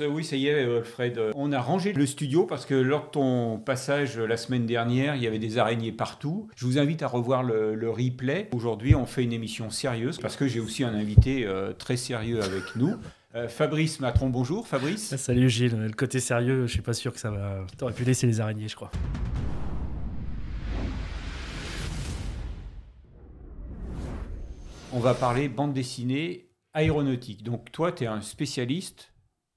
Oui, ça y est, Fred. On a rangé le studio parce que lors de ton passage la semaine dernière, il y avait des araignées partout. Je vous invite à revoir le, replay. Aujourd'hui, on fait une émission sérieuse parce que j'ai aussi un invité euh, très sérieux avec nous. Euh, Fabrice Matron, bonjour Fabrice. Salut Gilles, le côté sérieux, je suis pas sûr que ça va. T'aurais pu laisser les araignées, je crois. On va parler bande dessinée aéronautique. Donc toi, tu es un spécialiste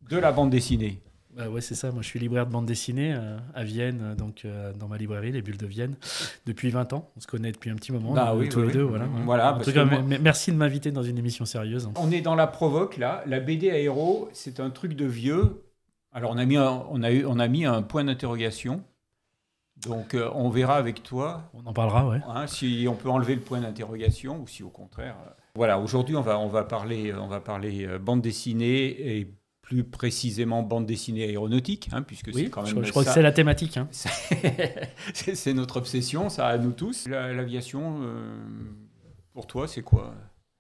de la bande dessinée. Bah ouais, c'est ça. Moi, je suis libraire de bande dessinée euh, à Vienne, euh, donc euh, dans ma librairie, les Bulles de Vienne, depuis 20 ans. On se connaît depuis un petit moment, bah, oui, tous les deux. Voilà. voilà en tout cas, merci de m'inviter dans une émission sérieuse. On est dans la provoque là. La BD aéro, c'est un truc de vieux. Alors, on a mis un, on a eu, on a mis un point d'interrogation. Donc, on verra avec toi. On en parlera, ouais. Hein, si on peut enlever le point d'interrogation ou si au contraire. Voilà, aujourd'hui, on va, on va parler, on va parler bande dessinée et plus précisément bande dessinée aéronautique, hein, puisque c'est quand même. Je, je crois que c'est la thématique. Hein. c'est notre obsession, ça à nous tous. L'aviation, euh, pour toi, c'est quoi?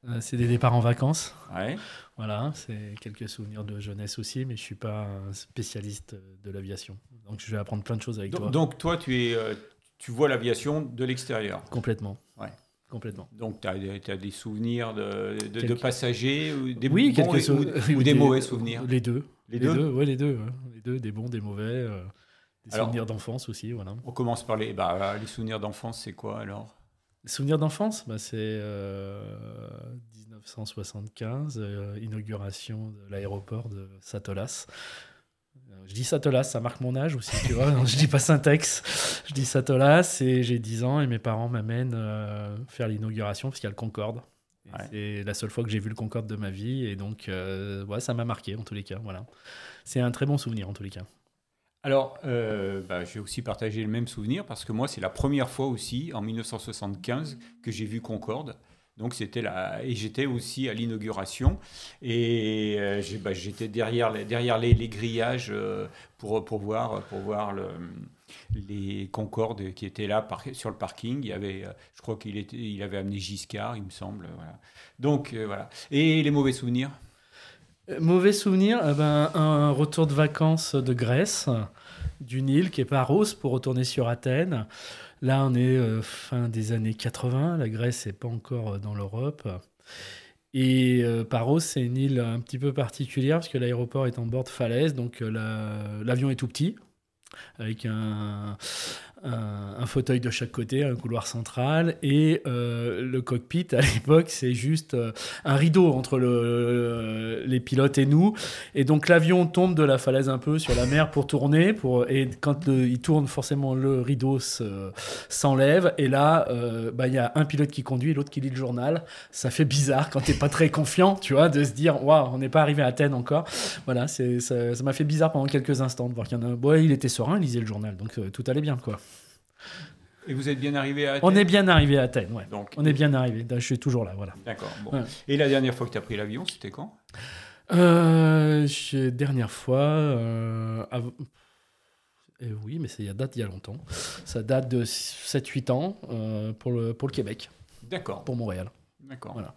Euh, C'est des départs en vacances. Ouais. Voilà, c'est quelques souvenirs de jeunesse aussi, mais je suis pas un spécialiste de l'aviation. Donc je vais apprendre plein de choses avec toi. Donc toi, tu es, euh, tu vois l'aviation de l'extérieur. Complètement. Ouais. Complètement. Donc, tu as, des souvenirs de, de, passagers ou des oui, bons ou, des, mauvais souvenirs? Les deux. Les, deux, Oui, les deux. Les deux, des bons, des mauvais. Euh, des souvenirs d'enfance aussi. Voilà. On commence par les, bah, les souvenirs d'enfance, c'est quoi alors? Les souvenirs d'enfance, bah, c'est 1975, euh, euh, inauguration de l'aéroport de Satolas. Je dis Satolas, ça marque mon âge aussi, tu vois. je dis pas Syntex, je dis Satolas et j'ai 10 ans et mes parents m'amènent euh, faire l'inauguration parce qu'il y a le Concorde. C'est la seule fois que j'ai vu le Concorde de ma vie et donc euh, ouais, ça m'a marqué en tous les cas. Voilà. C'est un très bon souvenir en tous les cas. Alors, euh, bah, j'ai aussi partagé le même souvenir parce que moi, c'est la première fois aussi, en 1975, que j'ai vu Concorde. Donc c'était là et j'étais aussi à l'inauguration et euh, bah, j'étais derrière les, derrière les, grillages euh, pour, pour voir pour voir le, les Concorde qui étaient là sur le parking. Il y avait, euh, je crois qu'il était, il avait amené Giscard, il me semble. Donc voilà. Et les mauvais souvenirs? Mauvais souvenirs, eh ben, un retour de vacances de Grèce, d'une île qui est Paros pour retourner sur Athènes. Là, on est euh, fin des années 80. La Grèce n'est pas encore euh, dans l'Europe. Et euh, Paros, c'est une île un petit peu particulière parce que l'aéroport est en bord de falaise, donc l'avion est tout petit, avec un, un, fauteuil de chaque côté, un couloir central, et euh, le cockpit à l'époque c'est juste euh, un rideau entre le, les pilotes et nous, et donc l'avion tombe de la falaise un peu sur la mer pour tourner, pour, et quand il tourne forcément le rideau s'enlève, et là euh, bah, il y a un pilote qui conduit et l'autre qui lit le journal, ça fait bizarre quand t'es pas très confiant, tu vois, de se dire waouh on n'est pas arrivé à Athènes encore, voilà, ça m'a fait bizarre pendant quelques instants de voir qu'il y en a, bon, il était serein, il lisait le journal, donc tout allait bien quoi. Et vous êtes bien arrivé à Athènes On est bien arrivé à Athènes, ouais. Donc, on est bien arrivé. Je suis toujours là, voilà. D'accord. Et la dernière fois que tu as pris l'avion, c'était quand? Euh, Dernière fois. Euh, eh oui, mais ça date il y a longtemps. Ça date de 7-8 ans euh, pour, le, pour le Québec. D'accord. Pour Montréal. D'accord. Voilà.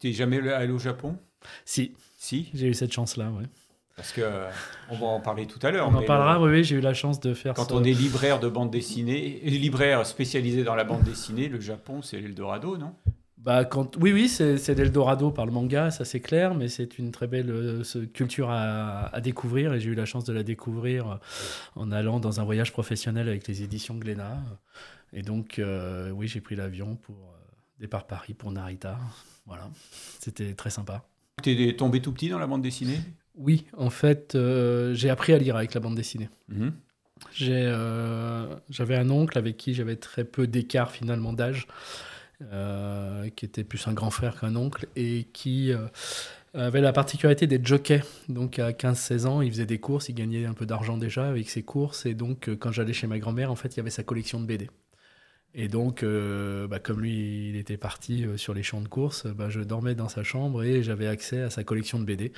Tu n'es jamais allé au Japon? Si. Si? J'ai eu cette chance-là, oui. Parce que on va en parler tout à l'heure. On en parlera, oui, j'ai eu la chance de faire Quand on est libraire de bande dessinée, libraire spécialisé dans la bande dessinée, le Japon, c'est l'Eldorado, non? Bah, quand... Oui, oui, c'est l'Eldorado par le manga, ça c'est clair, mais c'est une très belle euh, culture à, découvrir et j'ai eu la chance de la découvrir euh, en allant dans un voyage professionnel avec les éditions Glénat. Et donc, euh, oui, j'ai pris l'avion pour départ Paris pour Narita. Voilà, c'était très sympa. Tu es tombé tout petit dans la bande dessinée? Oui, en fait, euh, j'ai appris à lire avec la bande dessinée. Mhm. Euh, j'avais un oncle avec qui j'avais très peu d'écart finalement d'âge, euh, qui était plus un grand frère qu'un oncle, et qui avait la particularité d'être jockey. Donc à 15-16 ans, il faisait des courses, il gagnait un peu d'argent déjà avec ses courses, et donc quand j'allais chez ma grand-mère, en fait, il y avait sa collection de BD. Et donc, euh, bah, comme lui, il était parti euh, sur les champs de course, bah, je dormais dans sa chambre et j'avais accès à sa collection de BD.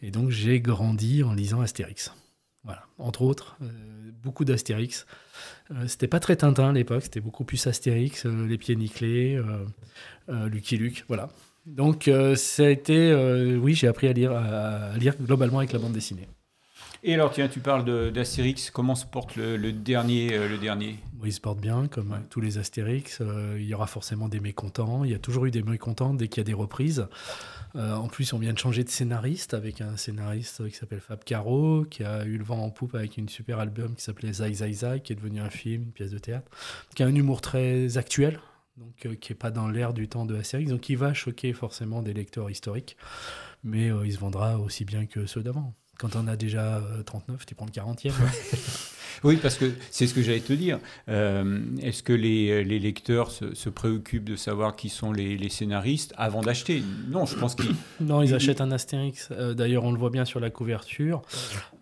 Et donc, j'ai grandi en lisant Astérix. Voilà, entre autres, euh, beaucoup d'Astérix. c'était pas très Tintin à l'époque, c'était beaucoup plus Astérix, Les Pieds Nickelés, Lucky Luke, voilà. Donc, ça a été. oui, j'ai appris à lire, à lire globalement avec la bande dessinée. Et alors, tiens, tu parles d'Astérix. Comment se porte le, dernier, le dernier? Il se porte bien, comme tous les Astérix. il y aura forcément des mécontents. Il y a toujours eu des mécontents dès qu'il y a des reprises. Euh, en plus, on vient de changer de scénariste avec un scénariste qui s'appelle Fab Caro, qui a eu le vent en poupe avec une super album qui s'appelait Zai Zai Zai, qui est devenu un film, une pièce de théâtre, qui a un humour très actuel, donc euh, qui n'est pas dans l'air du temps de la série, donc qui va choquer forcément des lecteurs historiques, mais euh, il se vendra aussi bien que ceux d'avant. Quand on a déjà 39, tu prends le 40e. Oui, parce que c'est ce que j'allais te dire. Euh, est-ce que les, lecteurs se, préoccupent de savoir qui sont les, scénaristes avant d'acheter? Non, je pense qu'ils... Non, ils achètent un Astérix. Euh, d'ailleurs, on le voit bien sur la couverture.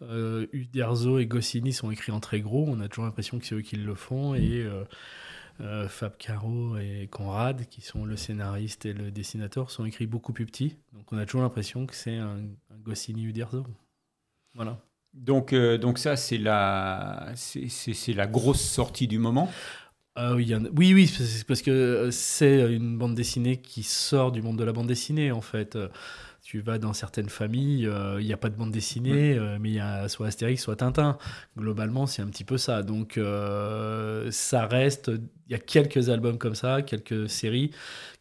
Euh, Uderzo et Goscinny sont écrits en très gros. On a toujours l'impression que c'est eux qui le font. Et... Fab Caro et Conrad, qui sont le scénariste et le dessinateur, sont écrits beaucoup plus petits. Donc on a toujours l'impression que c'est un, un Goscinny Uderzo. Voilà. Donc, euh, donc ça, c'est la, c'est, la grosse sortie du moment. Ah oui, oui, oui, parce que c'est une bande dessinée qui sort du monde de la bande dessinée, en fait. Tu vas dans certaines familles, euh, il n'y a pas de bande dessinée, euh, mais il y a soit Astérix, soit Tintin. Globalement, c'est un petit peu ça. Donc, ça reste. Il y a quelques albums comme ça, quelques séries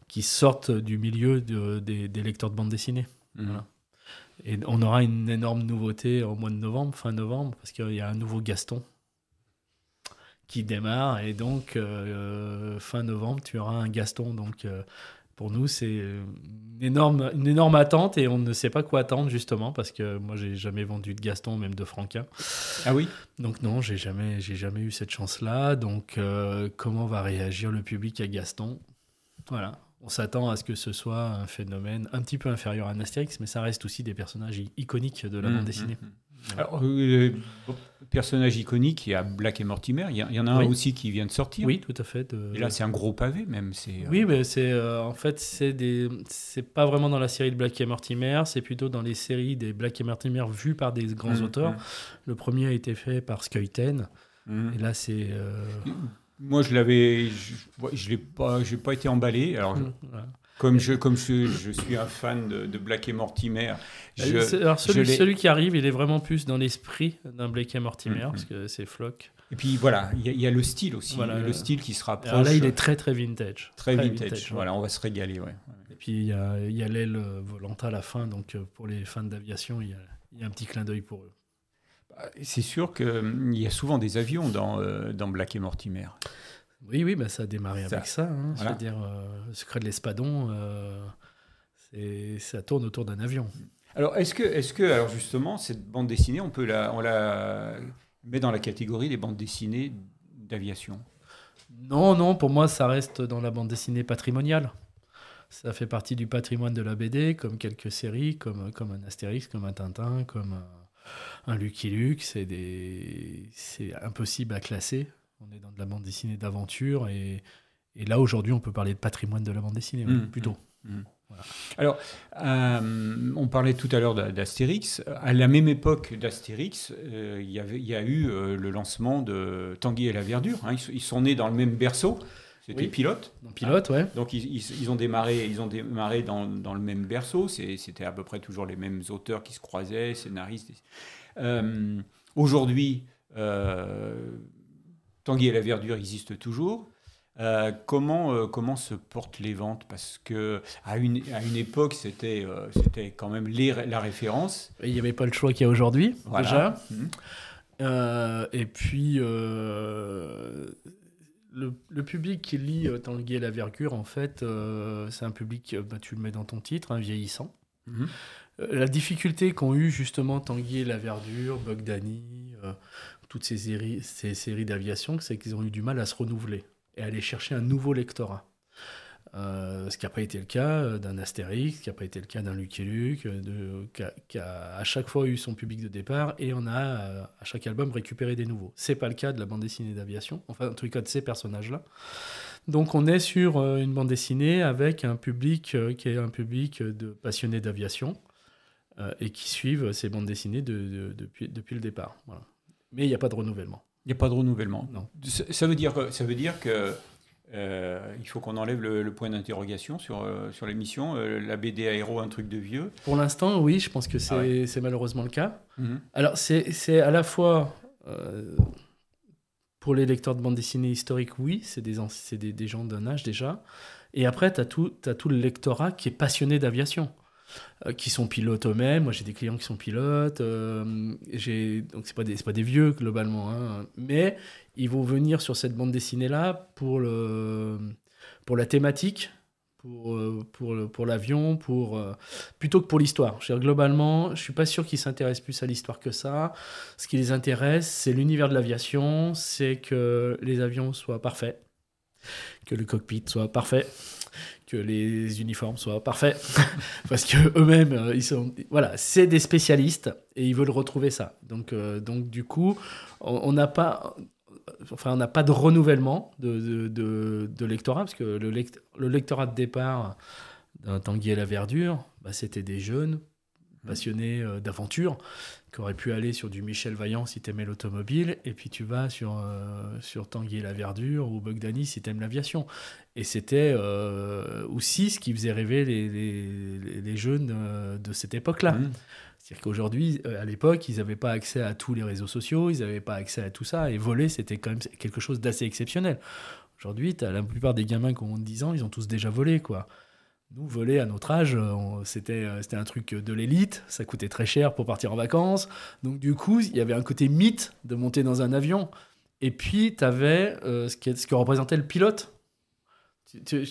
qui sortent du milieu des, lecteurs de bande dessinée. Mmh. Voilà. Et on aura une énorme nouveauté au mois de novembre, fin novembre, parce qu'il y a un nouveau Gaston qui démarre. Et donc, euh, fin novembre, tu auras un Gaston. Donc, euh, pour nous, c'est une énorme, une énorme attente et on ne sait pas quoi attendre, justement, parce que moi, j'ai jamais vendu de Gaston, même de Franquin. Ah oui? Donc, non, j'ai jamais, j'ai jamais eu cette chance-là. Donc, euh, comment va réagir le public à Gaston? Voilà on s'attend à ce que ce soit un phénomène un petit peu inférieur à Astérix, mais ça reste aussi des personnages iconiques de la mmh, bande dessinée. Mmh, mmh. Alors, euh, personnage iconique, il y a Black et Mortimer. Il y, en a un aussi qui vient de sortir. Oui, tout à fait. Et là, c'est un gros pavé même. Euh, oui, mais c'est euh, en fait c'est des, c'est pas vraiment dans la série de Black et Mortimer, c'est plutôt dans les séries des Black et Mortimer vues par des grands auteurs. Le premier a été fait par Skuyten. Et là, c'est moi, je l'avais, je, l'ai pas, j'ai pas été emballé. Alors, mmh, comme je, comme je, je, suis un fan de, Black et Mortimer, je, alors celui, celui, qui arrive, il est vraiment plus dans l'esprit d'un Black et Mortimer mmh, parce que c'est Flock. Et puis voilà, il y, a le style aussi, voilà, le style qui se rapproche. Alors là, il est très très vintage. Très, vintage. Voilà, on va se régaler, ouais. Et puis il y a, y a l'aile volante à la fin, donc euh, pour les fans d'aviation, il y, y a, un petit clin d'œil pour eux. C'est sûr qu'il hum, y a souvent des avions dans, euh, dans Black et Mortimer. Oui, oui, bah ça a démarré avec ça. Hein. Je veux dire, euh, secret de l'espadon, euh, ça tourne autour d'un avion. Alors, est-ce que, est que, alors justement, cette bande dessinée, on peut la, on la met dans la catégorie des bandes dessinées d'aviation? Non, non, pour moi, ça reste dans la bande dessinée patrimoniale. Ça fait partie du patrimoine de la BD, comme quelques séries, comme, comme un Astérix, comme un Tintin, comme un Lucky Luke, c'est des... impossible à classer. On est dans de la bande dessinée d'aventure et, et, là aujourd'hui on peut parler de patrimoine de la bande dessinée mmh, plutôt. Mmh, mmh. Alors, euh, on parlait tout à l'heure d'Astérix. À la même époque d'Astérix, euh, il, y il y a eu euh, le lancement de Tanguy et la Verdure. Hein. Ils, sont nés dans le même berceau. C'était pilote. pilote, ouais. Donc ils, ils, ont démarré, ils ont démarré dans, dans le même berceau. C'était à peu près toujours les mêmes auteurs qui se croisaient, scénaristes. Euh, aujourd'hui, euh, Tanguy et la verdure existent toujours. Euh, comment, euh, comment se portent les ventes? Parce que à une, à une époque, c'était c'était quand même la référence. Il n'y avait pas le choix qu'il y a aujourd'hui, déjà. Mmh. et puis, le, le, public qui lit Tanguy et la verdure, en fait, c'est un public, bah, tu le mets dans ton titre, un vieillissant. Mmh. Euh, la difficulté qu'ont eu justement Tanguy la Verdure, Bogdani, euh, toutes ces séries, ces séries d'aviation, c'est qu'ils ont eu du mal à se renouveler et à aller chercher un nouveau lectorat. Euh, ce qui n'a pas été le cas d'un Astérix, ce qui n'a pas été le cas d'un Lucky Luke, qui, a, à chaque fois eu son public de départ et on a à chaque album récupéré des nouveaux. C'est pas le cas de la bande dessinée d'aviation, enfin en tout cas de ces personnages-là. Donc on est sur une bande dessinée avec un public qui est un public de passionnés d'aviation, euh, et qui suivent ces bandes dessinées de, depuis, depuis, le départ. Voilà. Mais il n'y a pas de renouvellement. Il n'y a pas de renouvellement. Non. Ça veut dire, ça veut dire que Euh, il faut qu'on enlève le, point d'interrogation sur, euh, sur l'émission. Euh, la BD Aéro, un truc de vieux. Pour l'instant, oui, je pense que c'est ah malheureusement le cas. Mhm. Alors, c'est à la fois. pour les lecteurs de bande dessinée historique, oui, c'est des, des, des, gens d'un âge déjà. Et après, tu as, as, tout le lectorat qui est passionné d'aviation. Qui sont pilotes eux-mêmes. Moi, j'ai des clients qui sont pilotes. j'ai donc c'est pas des pas des vieux globalement, hein. mais ils vont venir sur cette bande dessinée-là pour, le, pour la thématique, pour, euh, pour, pour l'avion, pour, euh, plutôt que pour l'histoire. globalement, je suis pas sûr qu'ils s'intéressent plus à l'histoire que ça. Ce qui les intéresse, c'est l'univers de l'aviation, c'est que les avions soient parfaits, que le cockpit soit parfait, que les uniformes soient parfaits, parce que eux-mêmes, euh, ils sont, voilà, c'est des spécialistes et ils veulent retrouver ça. Donc, donc du coup, on n'a pas, enfin, on n'a pas de renouvellement de, de, lectorat, parce que le, le, lectorat de départ d'un Tanguy et la Verdure, bah, c'était des jeunes passionnés euh, d'aventure qui auraient pu aller sur du Michel Vaillant si tu aimais l'automobile, et puis tu vas sur, euh, sur Tanguy et la Verdure ou Bogdani si tu aimes l'aviation. Et c'était euh, aussi ce qui faisait rêver les, les, les jeunes de cette époque-là. Mmh. C'est-à-dire qu'aujourd'hui, euh, à l'époque, ils n'avaient pas accès à tous les réseaux sociaux, ils n'avaient pas accès à tout ça, et voler, c'était quand même quelque chose d'assez exceptionnel. Aujourd'hui, la plupart des gamins qui ont 10 ans, ils ont tous déjà volé, quoi. Nous, voler à notre âge, euh, c'était un truc de l'élite, ça coûtait très cher pour partir en vacances. Donc, du coup, il y avait un côté mythe de monter dans un avion. Et puis, tu avais euh, ce, ce que représentait le pilote. Tu,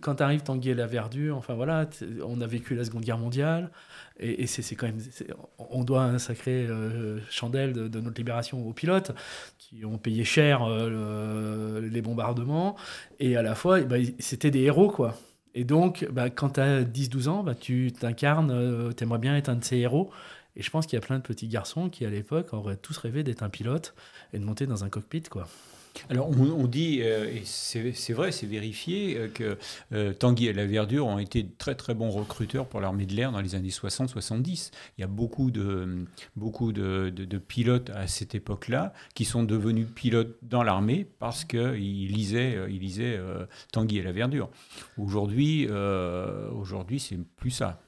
quand tu arrives, Tanguy et la Verdure, enfin voilà, on a vécu la Seconde Guerre mondiale, et, c'est quand même. On doit un sacré euh, chandelle de, notre libération aux pilotes, qui ont payé cher euh, les bombardements, et à la fois, bah, c'était des héros, quoi. Et donc, bah, quand tu as 10-12 ans, bah, tu t'incarnes, euh, tu aimerais bien être un de ces héros. Et je pense qu'il y a plein de petits garçons qui, à l'époque, auraient tous rêvé d'être un pilote et de monter dans un cockpit, quoi. Alors on, dit, euh, et c'est vrai, c'est vérifié, euh, que euh, Tanguy et la Verdure ont été très très bons recruteurs pour l'armée de l'air dans les années 60-70. Il y a beaucoup de, beaucoup de, pilotes à cette époque-là qui sont devenus pilotes dans l'armée parce qu'ils lisaient, ils lisaient Tanguy et la Verdure. Aujourd'hui, aujourd'hui c'est plus ça.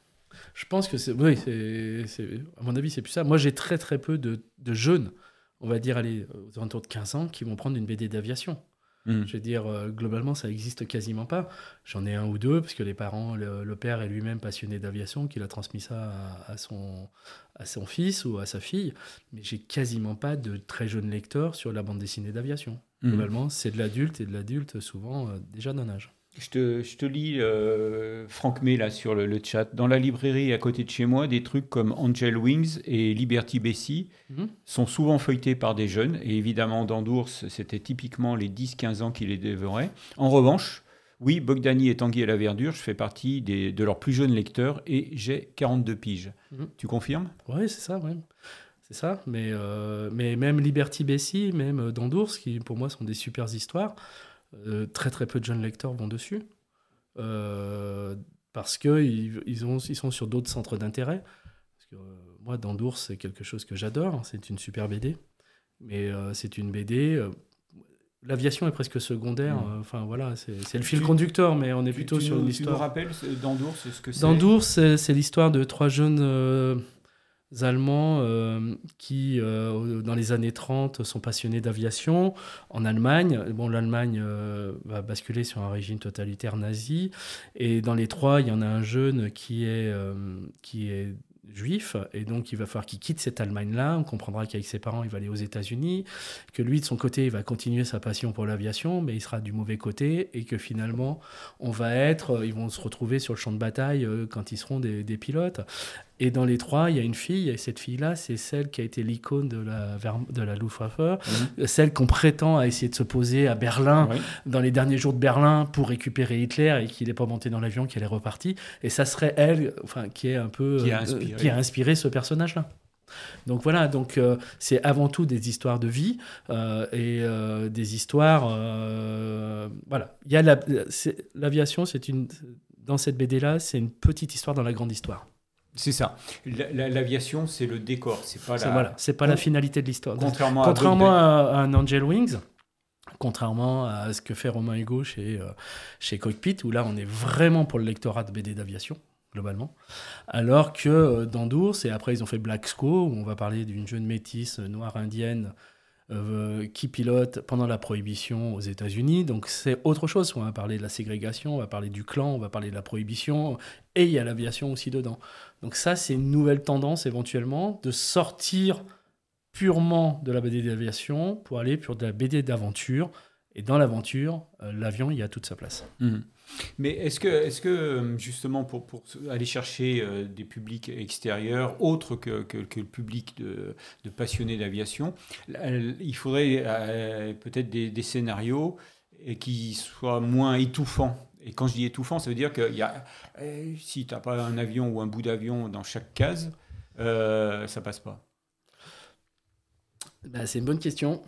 Je pense que c'est, oui, c'est, à mon avis, c'est plus ça. Moi, j'ai très très peu de, de jeunes on va dire, aller aux alentours de 15 ans, qui vont prendre une BD d'aviation. Hmm. Je veux dire, euh, globalement, ça existe quasiment pas. J'en ai un ou deux, parce que les parents, le, père est lui-même passionné d'aviation, qu'il a transmis ça à, son, à son fils ou à sa fille. Mais j'ai quasiment pas de très jeunes lecteurs sur la bande dessinée d'aviation. Hmm. Globalement, c'est de l'adulte, et de l'adulte souvent euh, déjà d'un âge. Je te, je te lis euh, Franck May là sur le, chat. Dans la librairie à côté de chez moi, des trucs comme Angel Wings et Liberty Bessie mhm. sont souvent feuilletés par des jeunes. Et évidemment, dans d'Ours, c'était typiquement les 10-15 ans qui les dévoraient. En revanche, oui, Bogdani et Tanguy à la Verdure, je fais partie des, de leurs plus jeunes lecteurs et j'ai 42 piges. Mhm. Tu confirmes? Oui, c'est ça, ouais. C'est ça, mais, euh, mais même Liberty Bessie, même dans d'Ours, qui pour moi sont des super histoires, euh, très très peu de jeunes lecteurs vont dessus. Euh, parce qu'ils ils, ils sont sur d'autres centres d'intérêt. Euh, moi, Dandours, c'est quelque chose que j'adore. C'est une super BD. Mais c'est une BD. L'aviation est presque secondaire. Mmh. Enfin, voilà, c'est le fil conducteur, mais on est plutôt sur une histoire. Tu nous rappelles Dandours, ce que c'est? Dandours, c'est l'histoire de trois jeunes Allemands euh, qui, euh, dans les années 30, sont passionnés d'aviation en Allemagne. Bon, l'Allemagne euh, va basculer sur un régime totalitaire nazi. Et dans les trois, il y en a un jeune qui est, qui est juif, et donc il va falloir qu'il quitte cette Allemagne-là. On comprendra qu'avec ses parents, il va aller aux États-Unis, que lui, de son côté, il va continuer sa passion pour l'aviation, mais il sera du mauvais côté, et que finalement, on va être, ils vont se retrouver sur le champ de bataille quand ils seront des, des pilotes. Et dans les trois, il y a une fille, et cette fille-là, c'est celle qui a été l'icône de la, de la Luftwaffe, mhm. celle qu'on prétend à essayer de se poser à Berlin, dans les derniers jours de Berlin, pour récupérer Hitler, et qu'il n'est pas monté dans l'avion, qu'elle est repartie. Et ça serait elle, enfin, qui est un peu... Qui a euh, inspiré, qui a inspiré ce personnage-là. Donc voilà, donc euh, c'est avant tout des histoires de vie euh, et des histoires. voilà, il y a l'aviation, c'est une dans cette BD là, c'est une petite histoire dans la grande histoire. C'est ça. L'aviation, c'est le décor. C'est pas la. Voilà, c'est pas la finalité de l'histoire. Contrairement, à, un Angel Wings, Contrairement à ce que fait Romain Hugo chez, euh, chez Cockpit, où là on est vraiment pour le lectorat de BD d'aviation, globalement. Alors que euh, dans Dours, et après ils ont fait Black Sco, où on va parler d'une jeune métisse noire indienne euh, qui pilote pendant la prohibition aux États-Unis. Donc c'est autre chose. On va parler de la ségrégation, on va parler du clan, on va parler de la prohibition, et il y a l'aviation aussi dedans. Donc ça, c'est une nouvelle tendance éventuellement de sortir purement de la BD d'aviation pour aller pour de la BD d'aventure. Et dans l'aventure, euh, l'avion, il y a toute sa place. Mhm. Mais est-ce que, est que, euh, justement, pour, aller chercher euh, des publics extérieurs, autres que, que, le public de, de passionnés d'aviation, il faudrait peut-être des, des, scénarios qui soient moins étouffants et quand je dis étouffant, ça veut dire que y a, si tu n'as pas un avion ou un bout d'avion dans chaque case, euh, ça passe pas. Bah, c'est une bonne question.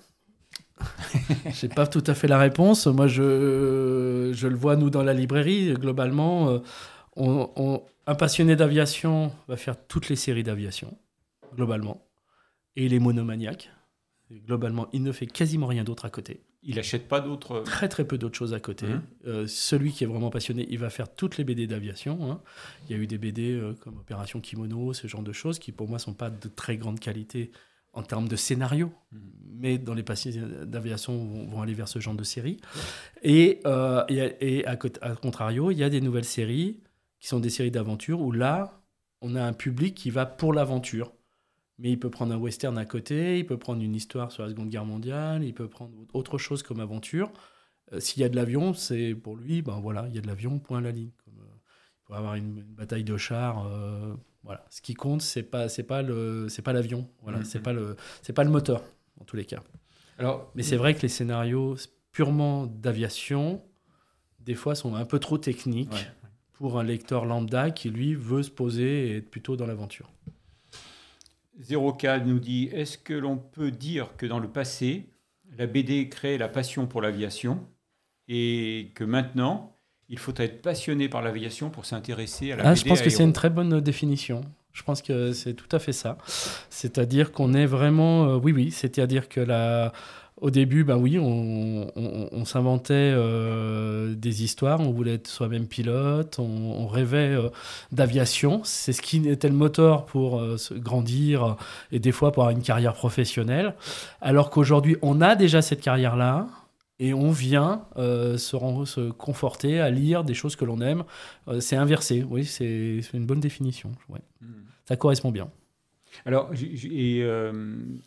je n'ai pas tout à fait la réponse. Moi, je, je, le vois, nous, dans la librairie. Globalement, euh, on, un passionné d'aviation va faire toutes les séries d'aviation, globalement. Et il est monomaniaque. Globalement, il ne fait quasiment rien d'autre à côté. Il n'achète pas d'autres. Très très peu d'autres choses à côté. Mmh. Euh, celui qui est vraiment passionné, il va faire toutes les BD d'aviation. Hein. Il y a eu des BD euh, comme Opération Kimono, ce genre de choses qui pour moi sont pas de très grande qualité en termes de scénario, mmh. mais dans les passionnés d'aviation vont, vont, aller vers ce genre de série. Et, euh, et, à, à, contrario, il y a des nouvelles séries qui sont des séries d'aventure où là, on a un public qui va pour l'aventure mais il peut prendre un western à côté, il peut prendre une histoire sur la Seconde Guerre mondiale, il peut prendre autre chose comme aventure. Euh, s'il y a de l'avion, c'est pour lui, ben voilà, il y a de l'avion, point à la ligne. Comme, euh, il peut avoir une, bataille de chars, voilà. Ce qui compte, c'est pas, c'est pas le, c'est pas l'avion, voilà, mm-hmm. c'est pas le, c'est pas le moteur en tous les cas. Alors, mais c'est vrai que les scénarios purement d'aviation, des fois, sont un peu trop techniques pour un lecteur lambda qui lui veut se poser et être plutôt dans l'aventure. 0K nous dit Est-ce que l'on peut dire que dans le passé, la BD crée la passion pour l'aviation et que maintenant, il faut être passionné par l'aviation pour s'intéresser à la ah, BD Je pense que c'est une très bonne définition. Je pense que c'est tout à fait ça. C'est-à-dire qu'on est vraiment. Euh, oui, oui, c'est-à-dire que la au début, ben oui, on, s'inventait euh, des histoires, on voulait être soi-même pilote, on, rêvait euh, d'aviation. C'est ce qui était le moteur pour euh, se grandir et des fois pour avoir une carrière professionnelle. Alors qu'aujourd'hui, on a déjà cette carrière-là et on vient se, se, conforter à lire des choses que l'on aime. c'est inversé, oui, c'est une bonne définition. Hmm. Ça correspond bien. Alors, et euh,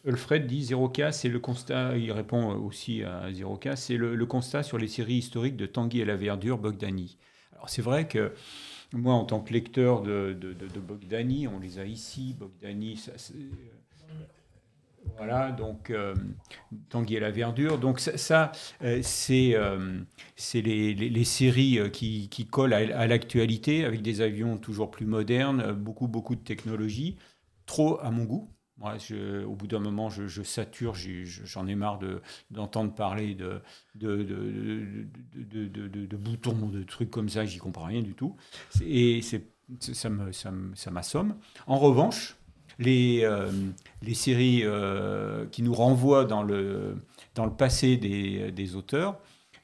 Alfred dit 0K, c'est le constat, il répond aussi à 0K, c'est le, constat sur les séries historiques de Tanguy et la Verdure, Bogdani. Alors, c'est vrai que moi, en tant que lecteur de, de, Bogdani, on les a ici, Bogdani, ça, voilà, donc euh, Tanguy et la verdure. Donc ça, euh, c'est les, les, séries qui, qui collent à, l'actualité avec des avions toujours plus modernes, beaucoup, beaucoup de technologie trop à mon goût. Moi, au bout d'un moment, je, sature, j'en ai, marre d'entendre parler de, de, de, de, boutons, de trucs comme ça, j'y comprends rien du tout. Et ça m'assomme. Ça, ça en revanche, les, euh, les séries euh, qui nous renvoient dans le, dans le passé des, des auteurs,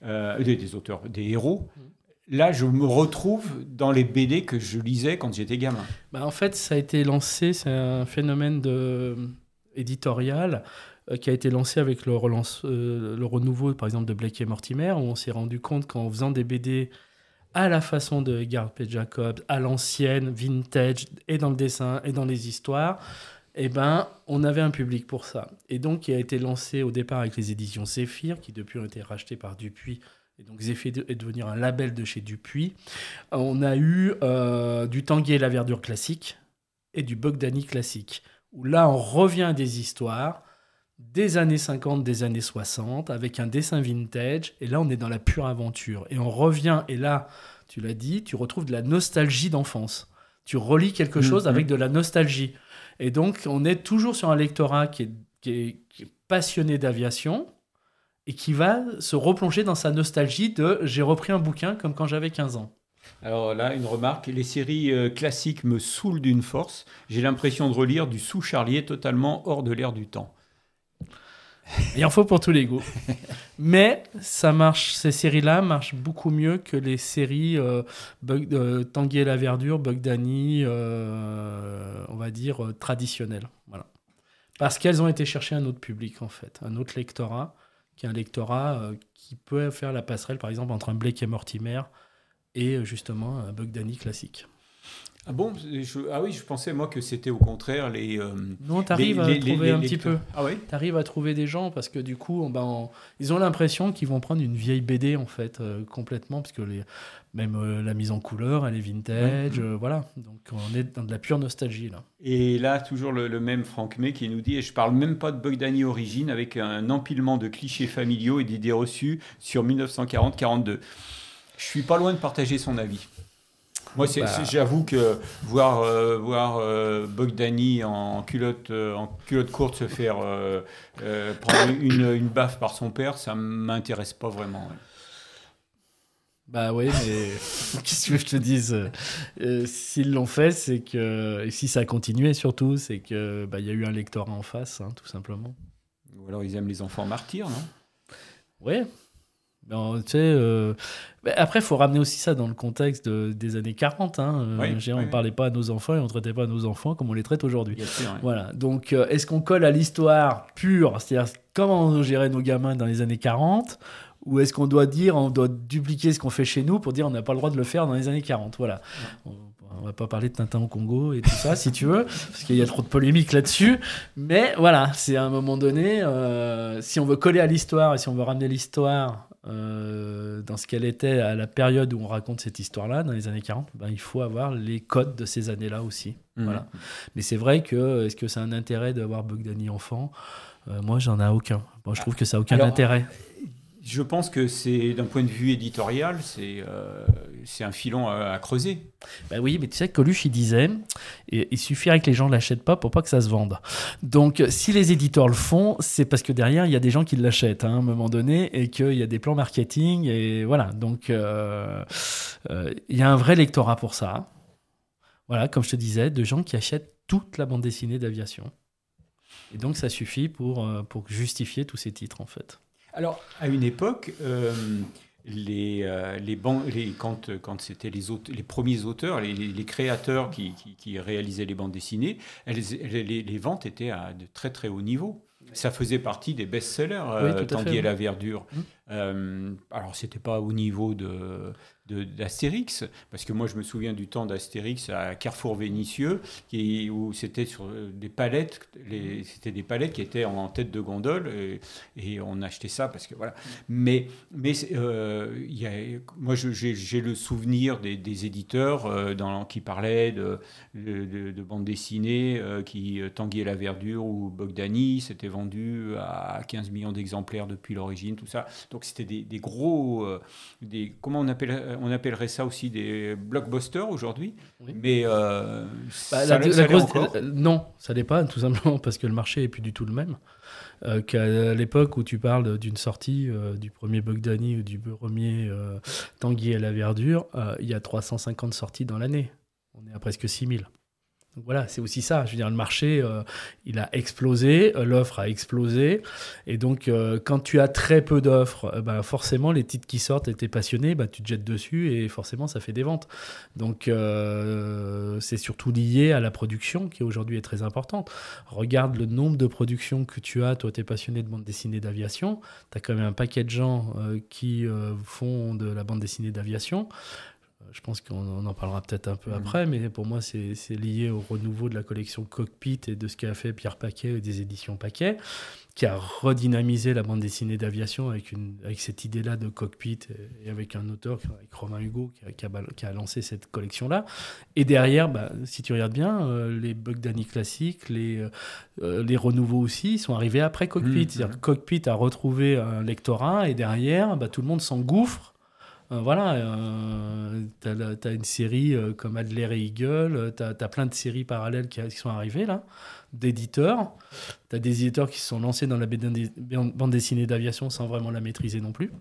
euh, des, auteurs, des héros, mmh là, je me retrouve dans les BD que je lisais quand j'étais gamin. Bah, en fait, ça a été lancé, c'est un phénomène de... éditorial qui a été lancé avec le, relance, euh, le renouveau, par exemple, de Blake et Mortimer, où on s'est rendu compte qu'en faisant des BD à la façon de Garth Jacobs, à l'ancienne, vintage, et dans le dessin, et dans les histoires, eh ben, on avait un public pour ça. Et donc, il a été lancé au départ avec les éditions Zephyr, qui depuis ont été rachetées par Dupuis et donc Zephyr est devenir un label de chez Dupuis. On a eu euh, du Tanguy et la verdure classique et du Bogdani classique, où là on revient à des histoires des années 50, des années 60, avec un dessin vintage, et là on est dans la pure aventure. Et on revient, et là, tu l'as dit, tu retrouves de la nostalgie d'enfance. Tu relis quelque chose mm-hmm. avec de la nostalgie. Et donc on est toujours sur un lectorat qui est, qui est passionné d'aviation, et qui va se replonger dans sa nostalgie de j'ai repris un bouquin comme quand j'avais 15 ans. Alors là, une remarque, les séries euh, classiques me saoulent d'une force. J'ai l'impression de relire du sous-charlier totalement hors de l'air du temps. Il en faut pour tous les goûts. Mais ça marche, ces séries-là marchent beaucoup mieux que les séries euh, euh, Tanguy et la Verdure, Bug Danny, euh, on va dire traditionnelles. Voilà. Parce qu'elles ont été chercher un autre public, en fait, un autre lectorat, qui est un lectorat qui peut faire la passerelle, par exemple, entre un Blake et Mortimer et justement un Bug Danny classique. Ah bon je- Ah oui, je pensais moi que c'était au contraire les. euh, Non, t'arrives à les- trouver les un petit peu. Ah oui Tu arrives à trouver des gens parce que du coup, on- ben, on- ils ont l'impression qu'ils vont prendre une vieille BD en fait, euh, complètement, parce que même euh, la mise en couleur, elle est vintage, euh, voilà. Donc on est dans de la pure nostalgie là. Et là, toujours le, le même Franck May qui nous dit, et je parle même pas de Bogdani Origine, avec un empilement de clichés familiaux et d'idées reçues sur 1940-42. Je suis pas loin de partager son avis. Moi, Bah. j'avoue que voir, euh, voir euh, Bogdani en culotte, euh, en culotte courte se faire euh, prendre une, une baffe par son père, ça m'intéresse pas vraiment. ouais. Bah oui, mais qu'est-ce que je te dise S'ils l'ont fait, c'est que et si ça a continué surtout, c'est que bah, y a eu un lectorat en face, hein, tout simplement. Ou alors ils aiment les enfants martyrs, non? Ouais. Ben, tu sais, euh, ben, après, il faut ramener aussi ça dans le contexte de- des années 40. Hein. Euh, Oui, oui, on ne parlait pas à nos enfants et on ne traitait pas nos enfants comme on les traite aujourd'hui. Voilà. Donc, euh, est-ce qu'on colle à l'histoire pure, c'est-à-dire comment on gérait nos gamins dans les années 40 ou est-ce qu'on doit dire, on doit dupliquer ce qu'on fait chez nous pour dire on n'a pas le droit de le faire dans les années 40 Voilà. On, on va pas parler de Tintin au Congo et tout ça, si tu veux, parce qu'il y a trop de polémiques là-dessus. Mais voilà, c'est à un moment donné, si on veut coller à l'histoire et si on veut ramener l'histoire euh, dans ce qu'elle était à la période où on raconte cette histoire-là, dans les années 40, ben, il faut avoir les codes de ces années-là aussi. Mhm. Voilà. Mais c'est vrai que, est-ce que c'est un intérêt d'avoir Bogdani enfant? Euh, Moi, j'en ai aucun. Bon, je trouve que ça n'a aucun Alors, intérêt. Je pense que c'est, d'un point de vue éditorial, c'est euh, un filon à, creuser. Bah oui, mais tu sais que Coluche, il disait, il suffirait que les gens ne l'achètent pas pour pas que ça se vende. Donc, si les éditeurs le font, c'est parce que derrière, il y a des gens qui l'achètent hein, à un moment donné et qu'il y a des plans marketing. Et voilà, donc euh, euh, il y a un vrai lectorat pour ça. Voilà, comme je te disais, de gens qui achètent toute la bande dessinée d'aviation. Et donc, ça suffit pour, euh, pour justifier tous ces titres, en fait. Alors, à une époque, euh, les, euh, les, ban- les- quand, quand c'était les, premiers auteurs, les, créateurs qui, qui- qui réalisaient les bandes dessinées, elles- les, les ventes étaient à de très très haut niveau. Ça faisait partie des best-sellers, Oui, euh, Tanguy et la verdure. Mm. Euh, alors, c'était pas au niveau de- d'Astérix, parce que moi je me souviens du temps d'Astérix à Carrefour Vénitieux, qui, où c'était sur euh, des palettes, les- c'était des palettes qui étaient en tête de gondole, et, et on achetait ça parce que voilà. Mais, mais euh, il y a, moi j'ai le souvenir des, des éditeurs euh, dans, qui parlaient de, de, de- de bandes dessinées, euh, qui Tanguy et la verdure ou Bogdani, c'était vendu à 15 millions d'exemplaires depuis l'origine, tout ça. Donc c'était des, des gros, des, comment on, appelle, on appellerait ça aussi des blockbusters aujourd'hui. Oui. Mais euh, Bah, ça, la, grosse- non, ça l'est pas, tout simplement parce que le marché est plus du tout le même. Euh, qu'à l'époque où tu parles d'une sortie euh, du premier Bogdani ou du premier Tanguy à la verdure, il y a 350 sorties dans l'année. On est à presque 6000. Voilà, c'est aussi ça. Je veux dire, le marché, euh, il a explosé, euh, l'offre a explosé. Et donc, euh, quand tu as très peu d'offres, bah, forcément, les titres qui sortent et t'es passionné, bah, tu te jettes dessus et forcément, ça fait des ventes. Donc, c'est surtout lié à la production qui aujourd'hui est très importante. Regarde le nombre de productions que tu as. Toi, tu es passionné de bande dessinée d'aviation. Tu as quand même un paquet de gens qui font de la bande dessinée d'aviation. Je pense qu'on on en parlera peut-être un peu Mhm. après, mais pour moi, c'est lié au renouveau de la collection Cockpit et de ce qu'a fait Pierre Paquet et des éditions Paquet, qui a redynamisé la bande dessinée d'aviation avec, une- avec cette idée-là de Cockpit et, avec un auteur, avec Romain Hugo, qui a, qui a bal- qui a lancé cette collection-là. Et derrière, bah, si tu regardes bien, euh, les Bogdani classiques, les, euh, euh, les renouveaux aussi, sont arrivés après Cockpit. Mhm. C'est-à-dire que Cockpit a retrouvé un lectorat et derrière, bah, tout le monde s'engouffre. Euh, voilà, euh, la- t'as une série euh, comme Adler et Eagle, t'as as plein de séries parallèles qui, sont arrivées là, d'éditeurs. T'as des éditeurs qui se sont lancés dans la bande dessinée d'aviation sans vraiment la maîtriser non plus.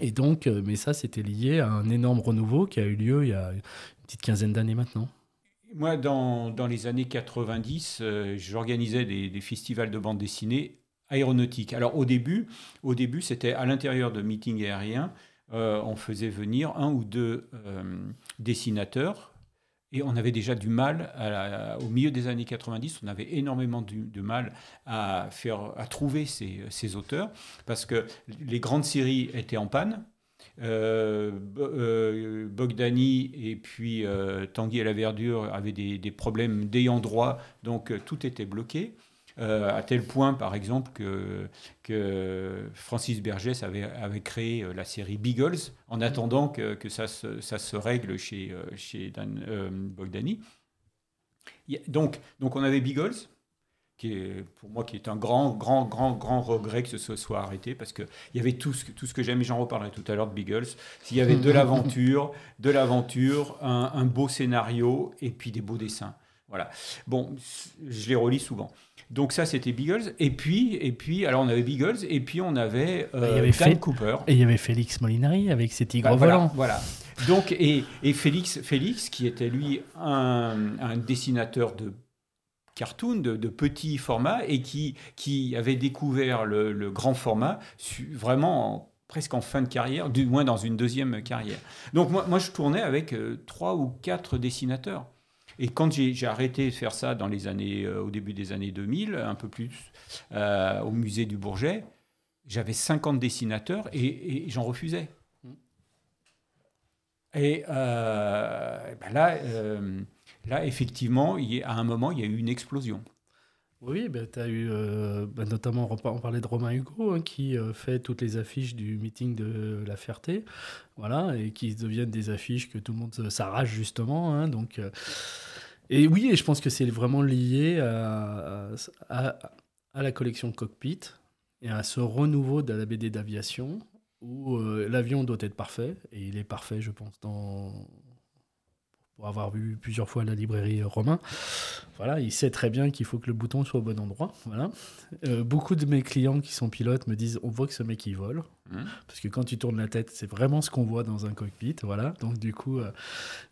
Et donc, mais ça, c'était lié à un énorme renouveau qui a eu lieu il y a une petite quinzaine d'années maintenant. Moi, dans, dans les années 90, euh, j'organisais des, des festivals de bande dessinée aéronautique. Alors au début, au début c'était à l'intérieur de meetings aériens, on faisait venir un ou deux dessinateurs et on avait déjà du mal, au milieu des années 90, on avait énormément de, mal à, faire, à trouver ces, auteurs, parce que les grandes séries étaient en panne. Euh, euh, Bogdani et puis euh, Tanguy à la Verdure avaient des, des problèmes d'ayant droit, donc tout était bloqué. Euh, à tel point, par exemple, que, que Francis Bergès avait, avait, créé euh, la série Beagles en mm. attendant que, que ça, se, ça, se, règle chez, euh, chez Dan, Bogdani. Donc, donc on avait Beagles, qui est pour moi qui est un grand, grand, grand, grand regret que ce soit arrêté parce qu'il y avait tout ce, tout ce que j'aime, j'en reparlerai tout à l'heure de Beagles. S'il y avait de l'aventure, de l'aventure, un, un, beau scénario et puis des beaux dessins. Voilà. Bon, je les relis souvent. Donc ça, c'était Beagles. Et puis, et puis, alors on avait Beagles, et puis on avait, euh, il y avait Dan Cooper. Et il y avait Félix Molinari avec ses tigres bah, volants. Voilà. Donc, et, et, Félix, Félix, qui était lui un, un dessinateur de cartoon de, de, petit format et qui, qui avait découvert le, le grand format vraiment presque en fin de carrière, du moins dans une deuxième carrière. Donc moi, moi je tournais avec euh, trois ou quatre dessinateurs. Et quand j'ai arrêté de faire ça dans les années, euh, au début des années 2000, un peu plus, euh, au musée du Bourget, j'avais 50 dessinateurs et, j'en refusais. Et euh, ben là, là, effectivement, il à un moment, il y a eu une explosion. Oui, ben, tu as eu, ben, notamment, on parlait de Romain Hugo, hein, qui fait toutes les affiches du meeting de La Ferté, voilà, et qui deviennent des affiches que tout le monde s'arrache justement. Hein, donc, et oui, et je pense que c'est vraiment lié à, à, la collection Cockpit et à ce renouveau de la BD d'aviation où euh, l'avion doit être parfait, et il est parfait, je pense, dans, pour avoir vu plusieurs fois la librairie Romain, voilà, il sait très bien qu'il faut que le bouton soit au bon endroit. Voilà. Euh, beaucoup de mes clients qui sont pilotes me disent on voit que ce mec il vole. Mmh. Parce que quand tu tournes la tête, c'est vraiment ce qu'on voit dans un cockpit. Voilà. Donc, du coup, euh,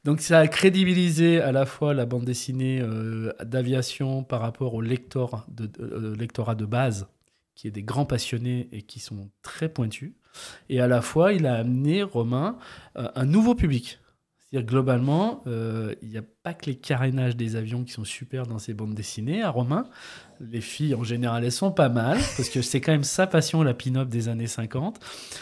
donc ça a crédibilisé à la fois la bande dessinée euh, d'aviation par rapport au lectorat de, lectorat de base, qui est des grands passionnés et qui sont très pointus. Et à la fois, il a amené, Romain, un nouveau public. C'est-à-dire globalement, euh, il n'y a pas que les carénages des avions qui sont super dans ces bandes dessinées. À Romain, les filles en général, elles sont pas mal, parce que c'est quand même sa passion, la pin-up des années 50.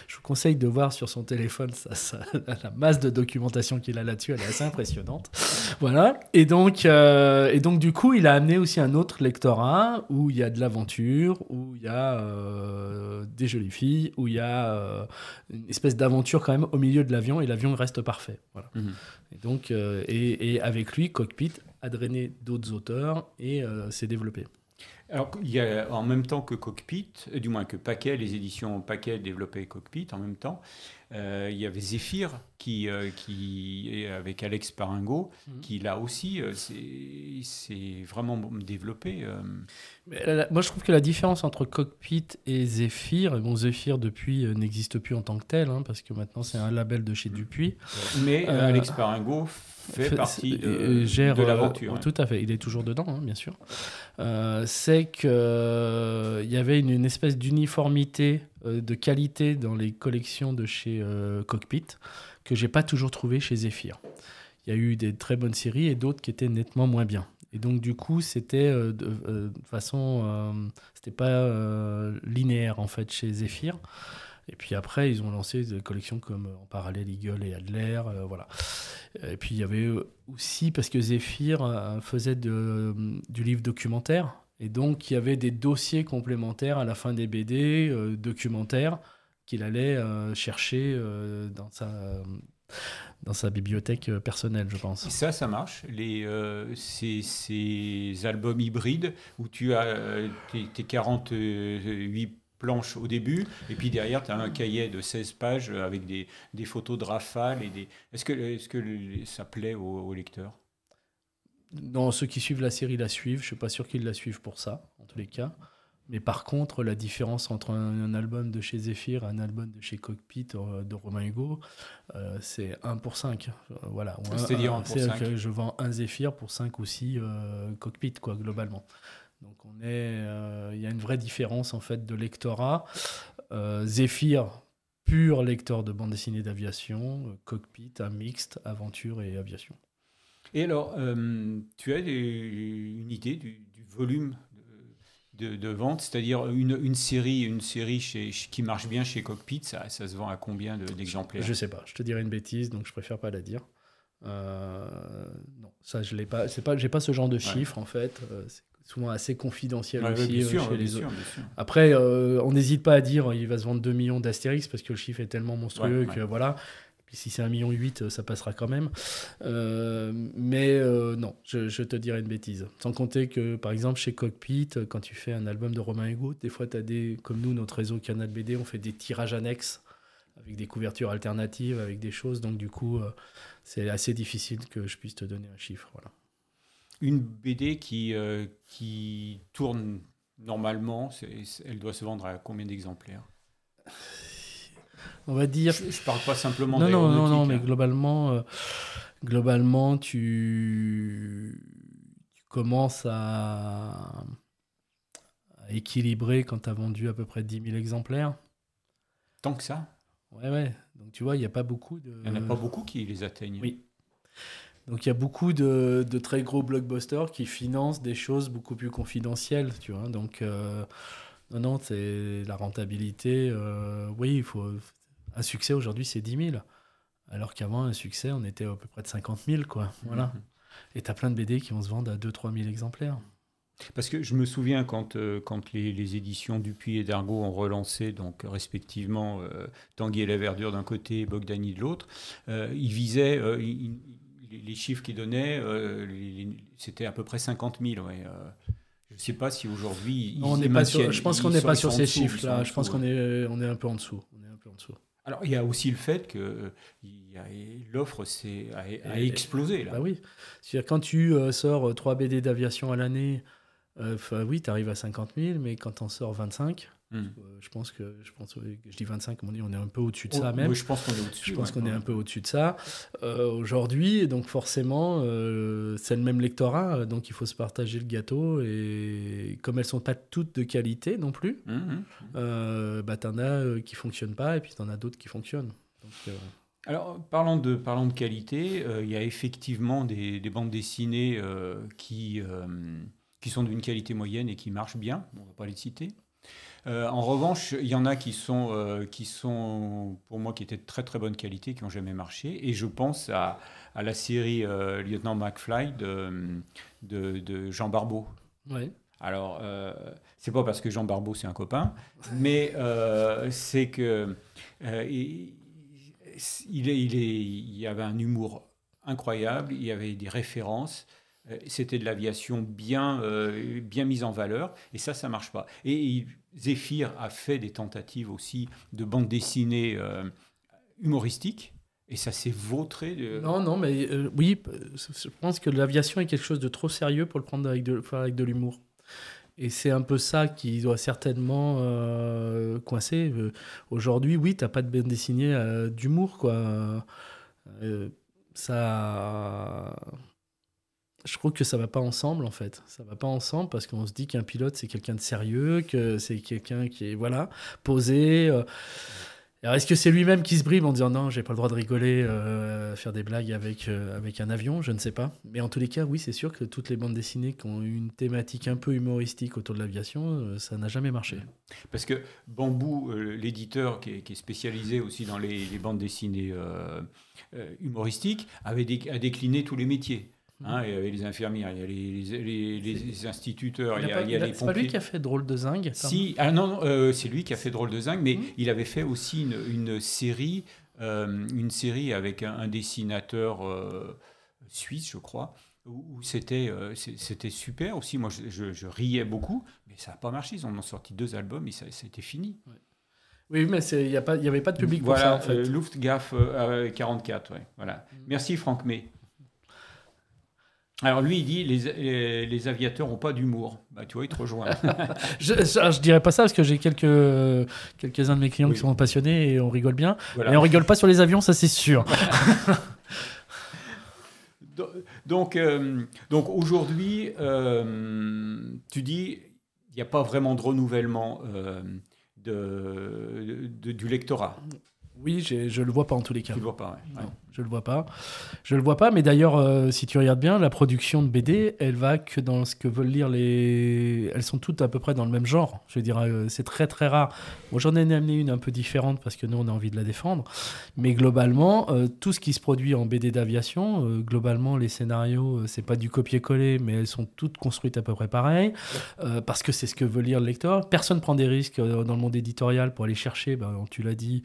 Je vous conseille de voir sur son téléphone ça, la masse de documentation qu'il a là-dessus, elle est assez impressionnante. Voilà. Et donc, euh, et donc, du coup, il a amené aussi un autre lectorat où il y a de l'aventure, où il y a euh, des jolies filles, où il y a une espèce d'aventure quand même au milieu de l'avion, et l'avion reste parfait. Voilà. Mhm. Et donc, euh, et, avec lui, Cockpit a drainé d'autres auteurs et euh, s'est développé. Alors, il y a en même temps que Cockpit, euh, du moins que Paquet, les éditions Paquet développaient Cockpit en même temps, il y avait Zephyr qui, qui avec Alex Paringo, mhm. qui là aussi s'est vraiment développé. moi, je trouve que la différence entre Cockpit et Zephyr, bon, Zephyr depuis n'existe plus en tant que tel, hein, parce que maintenant c'est un label de chez Dupuis. Mais Alex Paringo fait partie de, gère, de l'aventure. Tout à fait, il est toujours dedans, hein, bien sûr. c'est qu'il il y avait une, une espèce d'uniformité de qualité dans les collections de chez Cockpit que j'ai pas toujours trouvé chez Zephyr. Il y a eu des très bonnes séries et d'autres qui étaient nettement moins bien. Et donc du coup, c'était de, de, façon, c'était pas linéaire en fait chez Zephyr. Et puis après, ils ont lancé des collections comme en parallèle Eagle et Adler, euh, voilà. Et puis il y avait aussi, parce que Zephyr euh, faisait de, du livre documentaire, et donc il y avait des dossiers complémentaires à la fin des BD, euh, documentaires, qu'il allait chercher dans sa dans sa bibliothèque personnelle, je pense. Et ça, ça marche. Les, ces, ces, albums hybrides où tu as tes 48 planche au début, et puis derrière, tu as un cahier de 16 pages avec des, des photos de rafales. Et des... Est-ce que, est que ça plaît aux, lecteurs Non, ceux qui suivent la série la suivent. Je suis pas sûr qu'ils la suivent pour ça, en tous les cas. Mais par contre, la différence entre un, album de chez Zephyr et un album de chez Cockpit euh, de Romain Hugo, euh, c'est 1 pour 5. Euh, voilà. C'est-à-dire 1 pour 5. Que je vends un Zephyr pour 5 ou 6 Cockpit, quoi, globalement. Donc on est, il y a une vraie différence en fait de lectorat. Zephyr, pur lecteur de bande dessinée d'aviation, cockpit, un mixte, aventure et aviation. Et alors, tu as une idée du, du volume de, vente, c'est-à-dire une, une, série, une série chez, qui marche bien chez Cockpit, ça, ça se vend à combien d'exemplaires? Je sais pas, je te dirais une bêtise, donc je préfère pas la dire. Euh, non, ça je l'ai pas, c'est pas, j'ai pas ce genre de chiffres en fait. Euh, c'est souvent assez confidentiel aussi euh, chez les autres. Après, on n'hésite pas à dire il va se vendre 2 millions d'Astérix parce que le chiffre est tellement monstrueux que voilà. Puis si c'est 1,8 million, ça passera quand même. Euh, mais euh, non, je, te dirais une bêtise. Sans compter que, par exemple, chez Cockpit, quand tu fais un album de Romain Hugo, des fois, tu as des, comme nous, notre réseau Canal BD, on fait des tirages annexes avec des couvertures alternatives, avec des choses. Donc, du coup, euh, c'est assez difficile que je puisse te donner un chiffre. Voilà. Une BD qui, qui tourne normalement, elle doit se vendre à combien d'exemplaires? On va dire. Je, ne parle pas simplement. Non, non, non, non, mais hein. globalement, euh, globalement, tu, tu commences à, équilibrer quand tu as vendu à peu près 10 000 exemplaires. Tant que ça? Ouais, ouais. Donc tu vois, il n'y a pas beaucoup de. Il n'y en a pas beaucoup qui les atteignent. Oui. Donc il y a beaucoup de, de, très gros blockbusters qui financent des choses beaucoup plus confidentielles, tu vois. Donc euh, non, non, c'est la rentabilité. Euh, oui, il faut un succès aujourd'hui, c'est 10 000. Alors qu'avant, un succès, on était à peu près de 50 000. Quoi. Voilà. Mhm. Et tu as plein de BD qui vont se vendre à 2-3 000 exemplaires. Parce que je me souviens quand, euh, quand les, les, éditions Dupuis et Dargaud ont relancé, donc respectivement euh, Tanguy et la Verdure d'un côté, Bogdani de l'autre, euh, ils visaient, les, chiffres qu'ils donnaient, c'était à peu près 50 000. Ouais, je ne sais pas si aujourd'hui. On pas je pense qu'on n'est pas sur ces chiffres-là. Je pense qu'on est, on est un peu en dessous. On est un peu en dessous. Alors, il y a aussi le fait que euh, l'offre a, a, explosé. Là. Bah oui. C'est-à-dire, quand tu euh, sors 3 BD d'aviation à l'année, euh, oui, tu arrives à 50 000, mais quand tu en sors 25, Hmm. Euh, je pense que je pense je dis 25 on dit on est un peu au-dessus de ça même. je pense qu'on est au-dessus. Je pense qu'on est un peu au-dessus de ça euh, aujourd'hui donc forcément euh, c'est le même lectorat donc il faut se partager le gâteau et comme elles sont pas toutes de qualité non plus, mmh, mmh. bah t'en as qui fonctionnent pas et puis t'en as d'autres qui fonctionnent. alors, parlant de, parlant de qualité, il y a effectivement des, des bandes dessinées qui, qui sont d'une qualité moyenne et qui marchent bien. On ne va pas les citer. Euh, en revanche, il y en a qui sont, euh, qui sont, pour moi, qui étaient de très très bonne qualité, qui n'ont jamais marché. Et je pense à, à la série euh, Lieutenant McFly de, de, Jean Barbeau. Oui. Alors, c'est pas parce que Jean Barbeau c'est un copain, mais c'est que il, il, est, il y avait un humour incroyable, il y avait des références. C'était de l'aviation bien, bien mise en valeur, et ça, ça marche pas. Et il, Zéphyr a fait des tentatives aussi de bande dessinée euh, humoristique. Et ça s'est vautré. Non, non, mais euh, oui, je pense que l'aviation est quelque chose de trop sérieux pour le prendre avec de, avec de l'humour. Et c'est un peu ça qui doit certainement euh, coincer. Aujourd'hui, oui, tu n'as pas de bande dessinée d'humour, quoi. ça je trouve que ça va pas ensemble en fait. Ça va pas ensemble parce qu'on se dit qu'un pilote c'est quelqu'un de sérieux, que c'est quelqu'un qui est voilà posé. Euh. Alors est-ce que c'est lui-même qui se brime en disant non, j'ai pas le droit de rigoler, euh, faire des blagues avec euh, avec un avion, je ne sais pas. Mais en tous les cas, oui, c'est sûr que toutes les bandes dessinées qui ont une thématique un peu humoristique autour de l'aviation, ça n'a jamais marché. Parce que Bambou, l'éditeur qui, est spécialisé aussi dans les, bandes dessinées humoristiques, avait a décliné tous les métiers. Hein, il y avait les infirmières, il y a les, les, instituteurs, il y a, il y a les pompiers. C'est pas lui qui a fait Drôle de Zingue Si, ah non, euh, c'est lui qui a fait Drôle de Zingue, mais mmh. il avait fait aussi une, une série, euh, une série avec un, dessinateur euh, suisse, je crois, où, c'était c'était super aussi. Moi, je, je, riais beaucoup, mais ça n'a pas marché. Ils en ont sorti deux albums et ça, c'était fini. Oui, mais il n'y avait pas de public pour ça, en fait. Luftgaffe 44, ouais, voilà. Mmh. Merci Franck May. Alors lui, il dit les, les, aviateurs n'ont pas d'humour. Bah, tu vois, il te rejoint. je, ne dirais pas ça parce que j'ai quelques quelques uns de mes clients qui sont passionnés et on rigole bien. Et on rigole pas sur les avions, ça c'est sûr. Donc, euh, donc aujourd'hui, euh, tu dis, il n'y a pas vraiment de renouvellement euh, de, de- du lectorat. Oui, je le vois pas en tous les cas. Tu le vois pas, ouais. Non, je le vois pas. Je le vois pas, mais d'ailleurs, euh, si tu regardes bien, la production de BD, elle va que dans ce que veulent lire les. Elles sont toutes à peu près dans le même genre. Je dire, euh, c'est très très rare. Moi, j'en ai amené une un peu différente parce que nous, on a envie de la défendre. Mais globalement, euh, tout ce qui se produit en BD d'aviation, euh, globalement, les scénarios, c'est pas du copier-coller, mais elles sont toutes construites à peu près pareil, parce que c'est ce que veut lire le lecteur. Personne prend des risques dans le monde éditorial pour aller chercher, ben, tu l'as dit,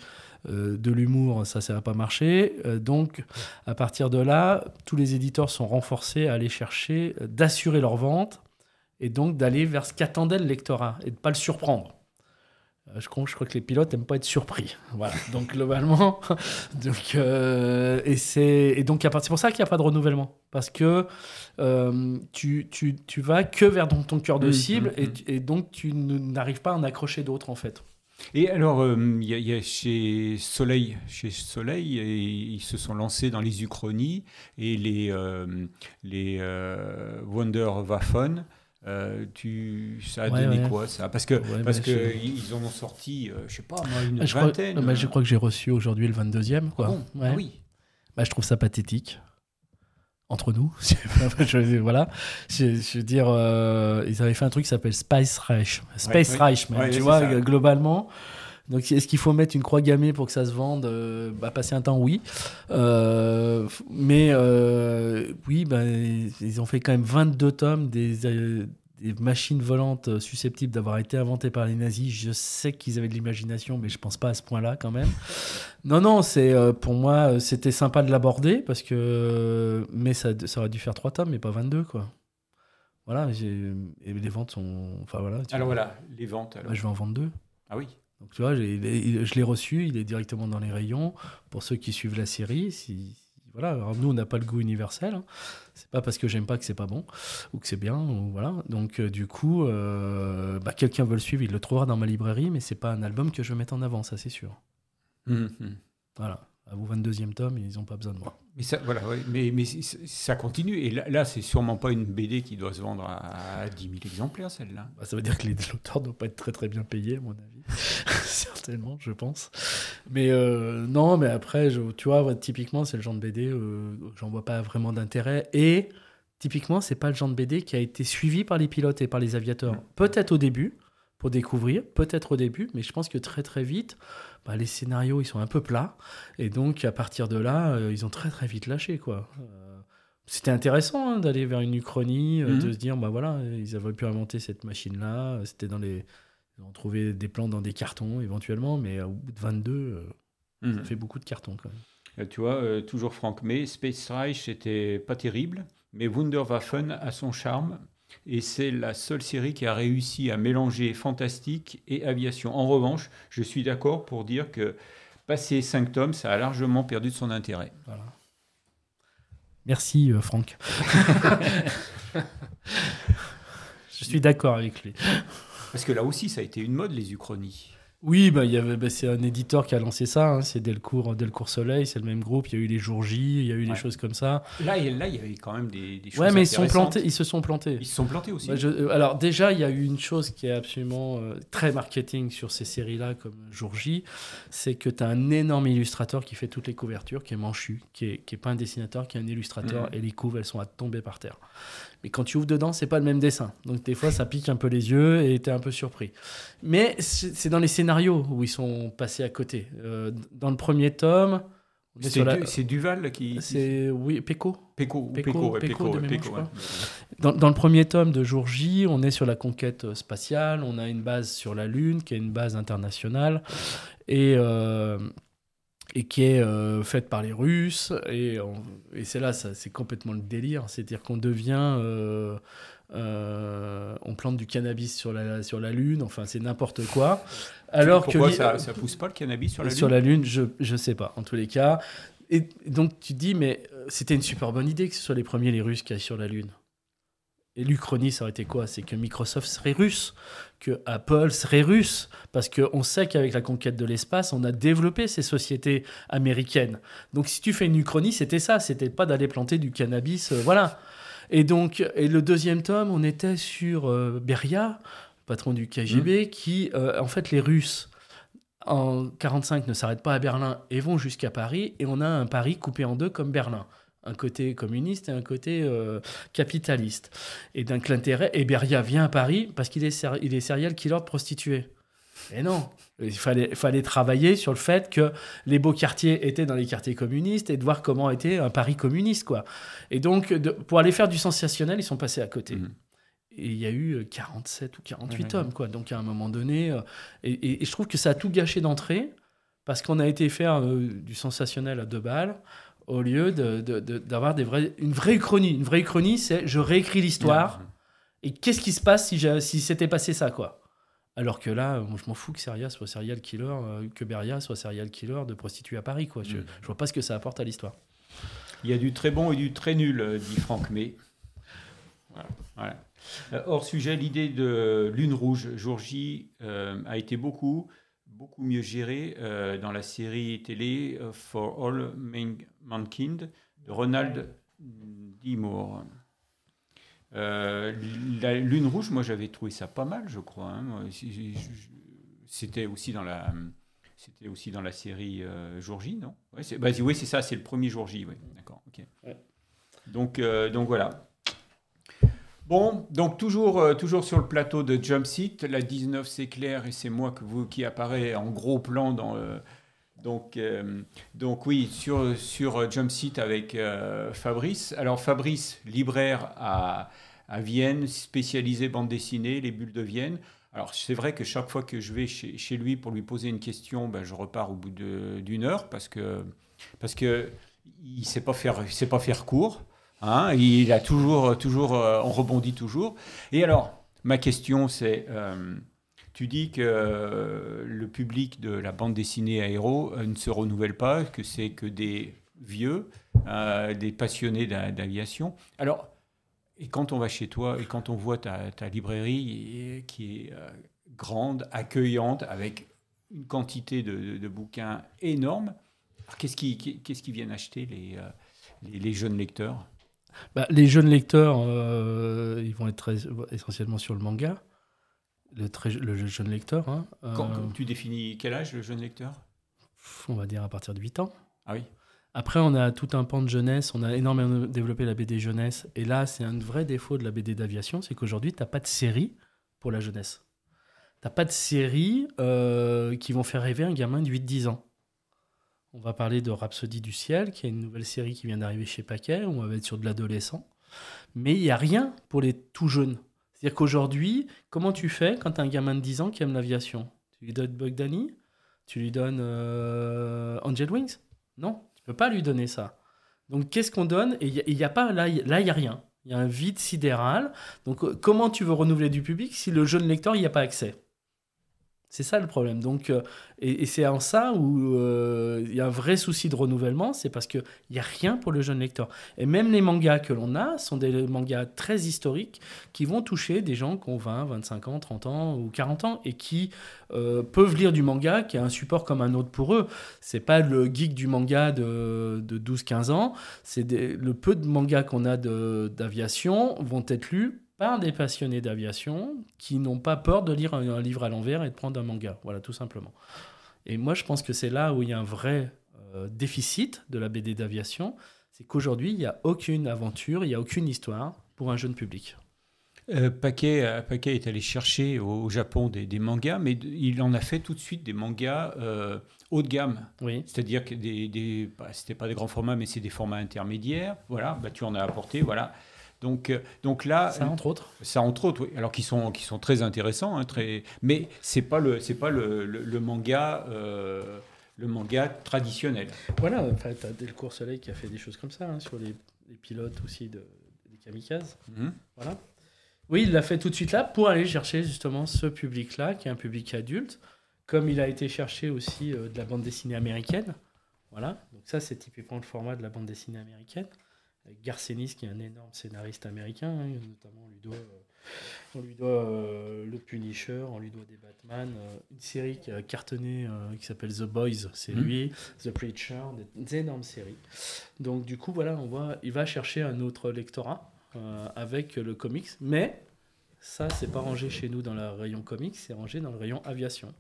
de l'humour, ça, ça va pas marcher. Euh, donc, à partir de là, tous les éditeurs sont renforcés à aller chercher, euh, d'assurer leur vente, et donc d'aller vers ce qu'attendait le lectorat, et de pas le surprendre. Euh, Je crois, je crois que les pilotes n'aiment pas être surpris. Voilà. Donc globalement, donc, euh, et c'est et donc c'est pour ça qu'il n'y a pas de renouvellement parce que euh, tu, tu, tu vas que vers ton, ton cœur de cible et, tu- et donc tu ne- n'arrives pas à en accrocher d'autres en fait. Et alors, euh, il y, y a chez Soleil, chez Soleil, et ils se sont lancés dans les uchronies et les, euh, les euh, Wunderwaffen. Euh, tu, ça a Ouais, donné ouais. quoi ça? Parce que Ouais, parce que ils en ont sorti, euh, je sais pas moi, une Ah, je, crois, vingtaine. bah, je crois que j'ai reçu aujourd'hui le 22e. Quoi. Ah bon? Ah oui. Bah, je trouve ça pathétique. Entre nous. je, voilà. Je, je veux dire, euh, ils avaient fait un truc qui s'appelle Spice Reich. Space ouais. Reich, même, Ouais, tu vois, ça. globalement. Donc, est-ce qu'il faut mettre une croix gammée pour que ça se vende Euh, bah, Passer un temps, oui. Euh, mais euh, oui, bah, ils ont fait quand même 22 tomes des, des machines volantes susceptibles d'avoir été inventées par les nazis. Je sais qu'ils avaient de l'imagination, mais je pense pas à ce point-là quand même. Non, non, c'est euh, pour moi, euh, c'était sympa de l'aborder parce que, mais ça, ça aurait dû faire 3 tomes, mais pas 22 quoi. Voilà, et les ventes sont, enfin voilà. Alors vois. voilà, les ventes. Alors. Bah, je vais en vendre deux. Ah oui. Donc tu vois, je l'ai reçu, il est directement dans les rayons. Pour ceux qui suivent la série, si, voilà. Alors nous, on n'a pas le goût universel. hein. C'est pas parce que j'aime pas que c'est pas bon ou que c'est bien. Ou voilà. Donc euh, du coup, euh, bah, quelqu'un veut le suivre, il le trouvera dans ma librairie, mais c'est pas un album que je vais mettre en avant, ça c'est sûr. Hum, hum. Voilà. À vous 22e tome, ils ont pas besoin de moi. Mais ça, voilà, ouais, mais, ça continue. Et là, là c'est sûrement pas une BD qui doit se vendre à, à 10 000 exemplaires, celle-là. Bah, ça veut dire que les auteurs ne doivent pas être très très bien payés, à mon avis. Certainement, je pense. Mais euh, non, mais après, je- tu vois, typiquement, c'est le genre de BD, euh, j'en vois pas vraiment d'intérêt. Et typiquement, c'est pas le genre de BD qui a été suivi par les pilotes et par les aviateurs. Peut-être au début, pour découvrir, peut-être au début, mais je pense que très très vite, bah, les scénarios, ils sont un peu plats. Et donc, à partir de là, euh, ils ont très très vite lâché, quoi. Euh, c'était intéressant hein, d'aller vers une uchronie, euh, Mhm. de se dire, bah voilà, ils avaient pu inventer cette machine-là. euh, C'était dans les. Ils ont trouvé des plans dans des cartons éventuellement, mais au bout de 22, euh, Hum. ça fait beaucoup de cartons quand même. Tu vois, toujours Franck May, Space Reich, c'était pas terrible, mais Wunderwaffen a son charme. Et c'est la seule série qui a réussi à mélanger fantastique et aviation. En revanche, je suis d'accord pour dire que passé 5 tomes, ça a largement perdu de son intérêt. Voilà. Merci euh, Franck. Je suis d'accord avec lui. Parce que là aussi, ça a été une mode, les uchronies. Oui, bah, il y avait, bah, c'est un éditeur qui a lancé ça. hein, c'est Delcourt, Delcourt Soleil, c'est le même groupe. Il y a eu les jours J, il y a eu des choses comme ça. Là, il là, y avait quand même des, des choses Ouais, mais ils, sont plantés, ils se sont plantés. Ils se sont plantés aussi. Bah, je- euh, alors déjà, il y a eu une chose qui est absolument euh, très marketing sur ces séries-là, comme Jour J, c'est que tu as un énorme illustrateur qui fait toutes les couvertures, qui est Manchu, qui est, qui est pas un dessinateur, qui est un illustrateur, Mhm. et les couves, elles sont à tomber par terre. Mais quand tu ouvres dedans, c'est pas le même dessin. Donc des fois, ça pique un peu les yeux et tu es un peu surpris. Mais c'est dans les scénarios où ils sont passés à côté. Euh, dans le premier tome, C'est la- Duval qui. c'est oui. Péco, Péco, Péco, Péco. Dans, dans le premier tome de Jour J, on est sur la conquête spatiale, on a une base sur la Lune, qui est une base internationale, et, euh, et qui est euh, faite par les Russes. Et, et c'est là, ça, c'est complètement le délire. C'est-à-dire qu'on devient... euh, euh, on plante du cannabis sur la, sur la Lune, enfin c'est n'importe quoi. Alors Pourquoi que ça, ça pousse pas le cannabis sur la Lune? Sur la Lune, je je sais pas. En tous les cas, et donc tu te dis mais c'était une super bonne idée que ce soit les premiers les Russes qui aillent sur la Lune. Et l'Uchronie, ça aurait été quoi? C'est que Microsoft serait russe, que Apple serait russe, parce qu'on sait qu'avec la conquête de l'espace, on a développé ces sociétés américaines. Donc si tu fais une Uchronie, c'était ça, c'était pas d'aller planter du cannabis, euh, voilà. Et donc, et le deuxième tome, on était sur euh, Beria, patron du KGB, mmh. qui, euh, en fait, les Russes, en 45 ne s'arrêtent pas à Berlin et vont jusqu'à Paris, et on a un Paris coupé en deux comme Berlin un côté communiste et un côté euh, capitaliste. Et donc l'intérêt, et Beria vient à Paris parce qu'il est, il est serial killer de prostituées. Et non, il fallait, fallait travailler sur le fait que les beaux quartiers étaient dans les quartiers communistes et de voir comment était un Paris communiste. quoi. Et donc, pour aller faire du sensationnel, ils sont passés à côté. Mmh. Et il y a eu 47 ou 48 tomes. Quoi. Donc à un moment donné, euh, et, et, je trouve que ça a tout gâché d'entrée parce qu'on a été faire euh, du sensationnel à deux balles au lieu d'avoir de, de, une vraie chronie. Une vraie chronie, c'est je réécris l'histoire et qu'est-ce qui se passe si, si c'était passé ça, quoi? Alors que là, je m'en fous que Seria soit serial killer, euh, que Beria soit serial killer de prostituées à Paris, quoi. Je, mm. je vois pas ce que ça apporte à l'histoire. Il y a du très bon et du très nul, euh, dit Franck mais Voilà. Euh, hors sujet, l'idée de Lune Rouge, jour J, a été beaucoup beaucoup mieux géré euh, dans la série télé For All Mankind de Ronald D. Moore. Euh, la Lune Rouge, moi j'avais trouvé ça pas mal, je crois. Hein. C'était aussi dans la, c'était aussi dans la série Jour J, non? C'est, bah, Oui, c'est ça, c'est le premier Jour J. D'accord. ok. Donc, donc voilà. Bon, donc toujours, euh, toujours sur le plateau de Jump Seat, la 19 c'est clair et c'est moi que vous, qui apparaît en gros plan dans... Euh, donc, euh, donc oui, sur, sur Jump Seat avec Fabrice. Alors Fabrice, libraire à, à, Vienne, spécialisé bande dessinée, les bulles de Vienne. Alors c'est vrai que chaque fois que je vais chez, chez lui pour lui poser une question, ben, je repars au bout d'une heure parce que parce que il sait pas faire, sait pas faire court. Hein, il a toujours, toujours, euh, on rebondit toujours. Et alors, ma question, c'est, euh, tu dis que euh, le public de la bande dessinée Aéro ne se renouvelle pas, que c'est que des vieux, des passionnés d'aviation. Alors, et quand on va chez toi et quand on voit ta, librairie qui est grande, accueillante, avec une quantité de, bouquins énorme, qu'est-ce qu'ils qui viennent acheter les, jeunes lecteurs? Bah, les jeunes lecteurs, euh, ils vont être essentiellement sur le manga. Le, très, le jeune lecteur. Hein, Quand, euh, tu définis quel âge le jeune lecteur? On va dire à partir de 8 ans. Ah oui. Après, on a tout un pan de jeunesse. On a énormément développé la BD jeunesse. Et là, c'est un vrai défaut de la BD d'aviation c'est qu'aujourd'hui, tu n'as pas de série pour la jeunesse. Tu n'as pas de série euh, qui vont faire rêver un gamin de 8-10 ans. On va parler de Rhapsody du ciel, qui est une nouvelle série qui vient d'arriver chez Paquet, où on va être sur de l'adolescent. Mais il n'y a rien pour les tout jeunes. C'est-à-dire qu'aujourd'hui, comment tu fais quand tu as un gamin de 10 ans qui aime l'aviation? Tu lui donnes Bugdani Tu lui donnes euh, Angel Wings? Non, tu peux pas lui donner ça. Donc qu'est-ce qu'on donne? Et il a, pas, là, il n'y a rien. Il y a un vide sidéral. Donc euh, comment tu veux renouveler du public si le jeune lecteur n'y a pas accès? C'est ça le problème. Donc, euh, et, c'est en ça où euh, il y a un vrai souci de renouvellement, c'est parce qu'il n'y a rien pour le jeune lecteur. Et même les mangas que l'on a sont des mangas très historiques qui vont toucher des gens qui ont 20, 25 ans, 30 ans ou 40 ans et qui euh, peuvent lire du manga qui est un support comme un autre pour eux. C'est pas le geek du manga de, 12-15 ans, c'est le peu de mangas qu'on a d'aviation vont être lus par des passionnés d'aviation qui n'ont pas peur de lire un, livre à l'envers et de prendre un manga. Voilà, tout simplement. Et moi, je pense que c'est là où il y a un vrai euh, déficit de la BD d'aviation. C'est qu'aujourd'hui, il n'y a aucune aventure, il n'y a aucune histoire pour un jeune public. Euh, Paquet, euh, Paquet, est allé chercher au, Japon des, mangas, mais il en a fait tout de suite des mangas haut de gamme. Oui. C'est-à-dire que des, des bah, c'était pas des grands formats, mais c'est des formats intermédiaires. Voilà, bah, tu en as apporté. Voilà. Donc, euh, donc là, ça entre autres. Ça entre autres, oui. Alors qui sont qui sont très intéressants, hein, très. Mais c'est pas le c'est pas le, le, manga. Euh, le manga traditionnel. Voilà, en fait, tu as Delcourt Soleil qui a fait des choses comme ça, hein, sur les, les, pilotes aussi de, des kamikazes. Mhm. Voilà. Oui, il l'a fait tout de suite là pour aller chercher justement ce public-là, qui est un public adulte, comme il a été cherché aussi euh, de la bande dessinée américaine. Voilà, donc ça c'est typiquement le format de la bande dessinée américaine avec Garcenis, qui est un énorme scénariste américain. hein, notamment, on lui doit, euh, on lui doit euh, Le Punisher, on lui doit des Batman. euh, une série qui a cartonné qui s'appelle The Boys, c'est Mhm. lui. The Preacher, des, des énormes séries. Donc, du coup, voilà, on voit, il va chercher un autre lectorat avec le comics, mais ça, c'est pas rangé chez nous dans le rayon comics, c'est rangé dans le rayon aviation.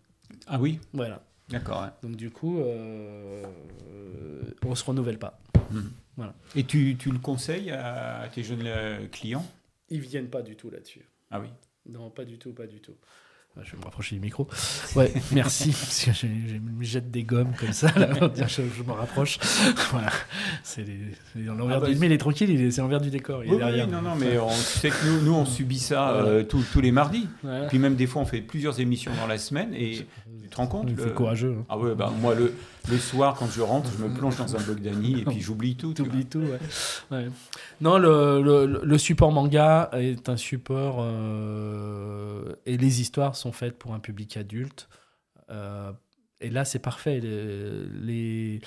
Ah oui, Voilà. d'accord. Donc du coup, on se renouvelle pas. Et tu, tu le conseilles à tes jeunes euh, clients? Ils viennent pas du tout là-dessus. Ah oui? Non, pas du tout, pas du tout. Ah, Je vais me rapprocher du micro. Ouais, merci, parce que je, je me jette des gommes comme ça, là, je, je me rapproche. Voilà, c'est l'envers Ah bah, du... Mais il est tranquille, il est- c'est l'envers du décor, il Oui, est derrière. oui, non, non, mais on sait que nous, nous on subit ça Voilà. euh, tous- tous les mardis. Voilà. Puis même des fois, on fait plusieurs émissions dans la semaine et tu te rends compte C'est le- courageux. Hein. Ah ouais, bah, moi, le, le soir, quand je rentre, je me plonge dans un Bogdani et puis j'oublie tout. T'oublies tout, ouais. Ouais. Non, le, le- le support manga est un support euh, et les histoires sont faites pour un public adulte. Euh, et là, c'est parfait. Les,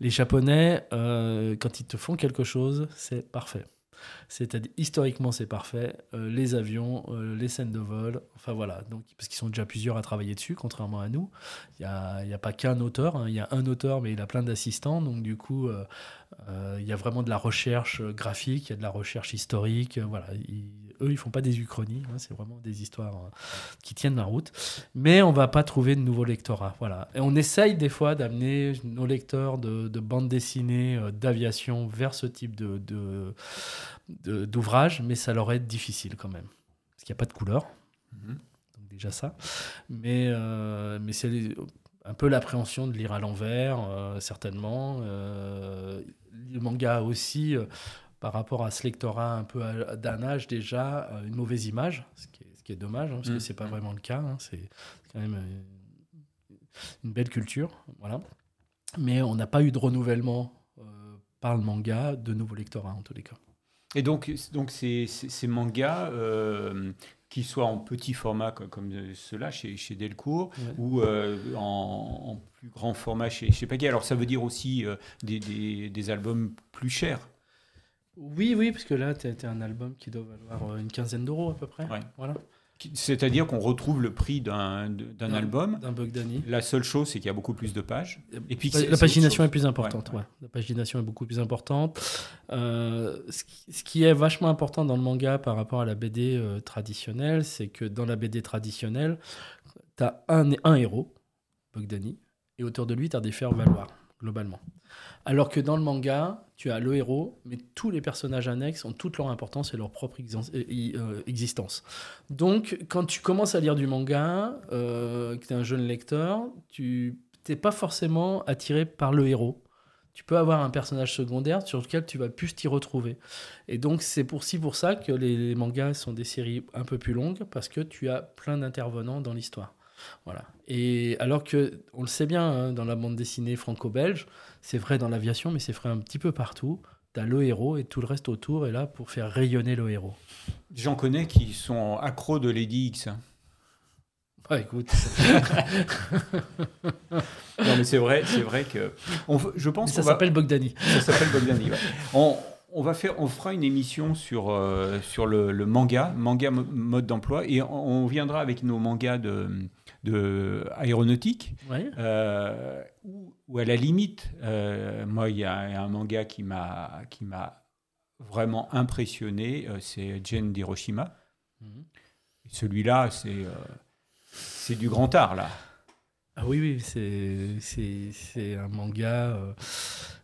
les, Japonais, euh, quand ils te font quelque chose, c'est parfait. C'est-à-dire, historiquement, c'est parfait. Euh, les avions, les scènes de vol, enfin voilà. Donc, parce qu'ils sont déjà plusieurs à travailler dessus, contrairement à nous. Il n'y a, a pas qu'un auteur. hein. Il y a un auteur, mais il a plein d'assistants. Donc, du coup, il y a vraiment de la recherche graphique, il y a de la recherche historique. voilà, eux, ils font pas des uchronies. hein, c'est vraiment des histoires euh, qui tiennent la route. Mais on va pas trouver de nouveaux lectorats. Voilà. Et on essaye des fois d'amener nos lecteurs de, de bande dessinée, euh, d'aviation vers ce type de, d'ouvrage, mais ça leur est difficile quand même. Parce qu'il n'y a pas de couleur. Mhm. Donc déjà ça. Mais, euh, mais c'est un peu l'appréhension de lire à l'envers, euh, certainement. Le manga aussi, par rapport à ce lectorat un peu d'un âge déjà, euh, une mauvaise image, ce qui est, ce qui est dommage, hein, parce que Mm. c'est pas vraiment le cas. hein, c'est quand même euh, une belle culture, voilà. Mais on n'a pas eu de renouvellement euh, par le manga de nouveaux lectorats en tous les cas. Et donc, donc ces, ces- ces mangas, euh, qui soient en petit format co- comme, ceux-là chez, chez Delcourt, Ouais. ou euh, en, en plus grand format chez, chez Pagay, alors ça veut dire aussi des, des- des albums plus chers. Oui, oui, parce que là, tu as, un album qui doit valoir euh, une quinzaine d'euros à peu près. Ouais. Voilà. C'est-à-dire qu'on retrouve le prix d'un album. D'un Bogdani. La seule chose, c'est qu'il y a beaucoup plus de pages. Et puis la pagination est plus importante. Ouais, ouais. ouais. La pagination est beaucoup plus importante. Euh, ce, qui, ce qui est vachement important dans le manga par rapport à la BD euh, traditionnelle, c'est que dans la BD traditionnelle, tu as un, un héros, Bogdani, et autour de lui, tu as des faire-valoir, globalement. Alors que dans le manga, tu as le héros, mais tous les personnages annexes ont toute leur importance et leur propre euh, existence. Donc, quand tu commences à lire du manga, euh, que tu es un jeune lecteur, tu n'es pas forcément attiré par le héros. Tu peux avoir un personnage secondaire sur lequel tu vas plus t'y retrouver. Et donc, c'est pour, pour ça que les mangas sont des séries un peu plus longues, parce que tu as plein d'intervenants dans l'histoire. Voilà. Et alors que, on le sait bien, hein, dans la bande dessinée franco-belge, c'est vrai dans l'aviation, mais c'est vrai un petit peu partout. Tu as le héros et tout le reste autour est là pour faire rayonner le héros. J'en connais qui sont accros de Lady X. Ah, écoute, Non, mais c'est vrai, c'est vrai que. on je pense ça va- s'appelle Bogdani. Ça s'appelle Bogdani. ouais. On, on va faire, on fera une émission sur, euh, sur le, le manga, manga mo- mode d'emploi, et on, on viendra avec nos mangas de, de aéronautique, Ouais. euh, où, où à la limite, euh, moi, il y a un manga qui m'a qui m'a vraiment impressionné, euh, c'est Jen d'Hiroshima. Mhm. Celui-là, c'est c'est du grand art là. Ah oui, oui, c'est, c'est, c'est un manga.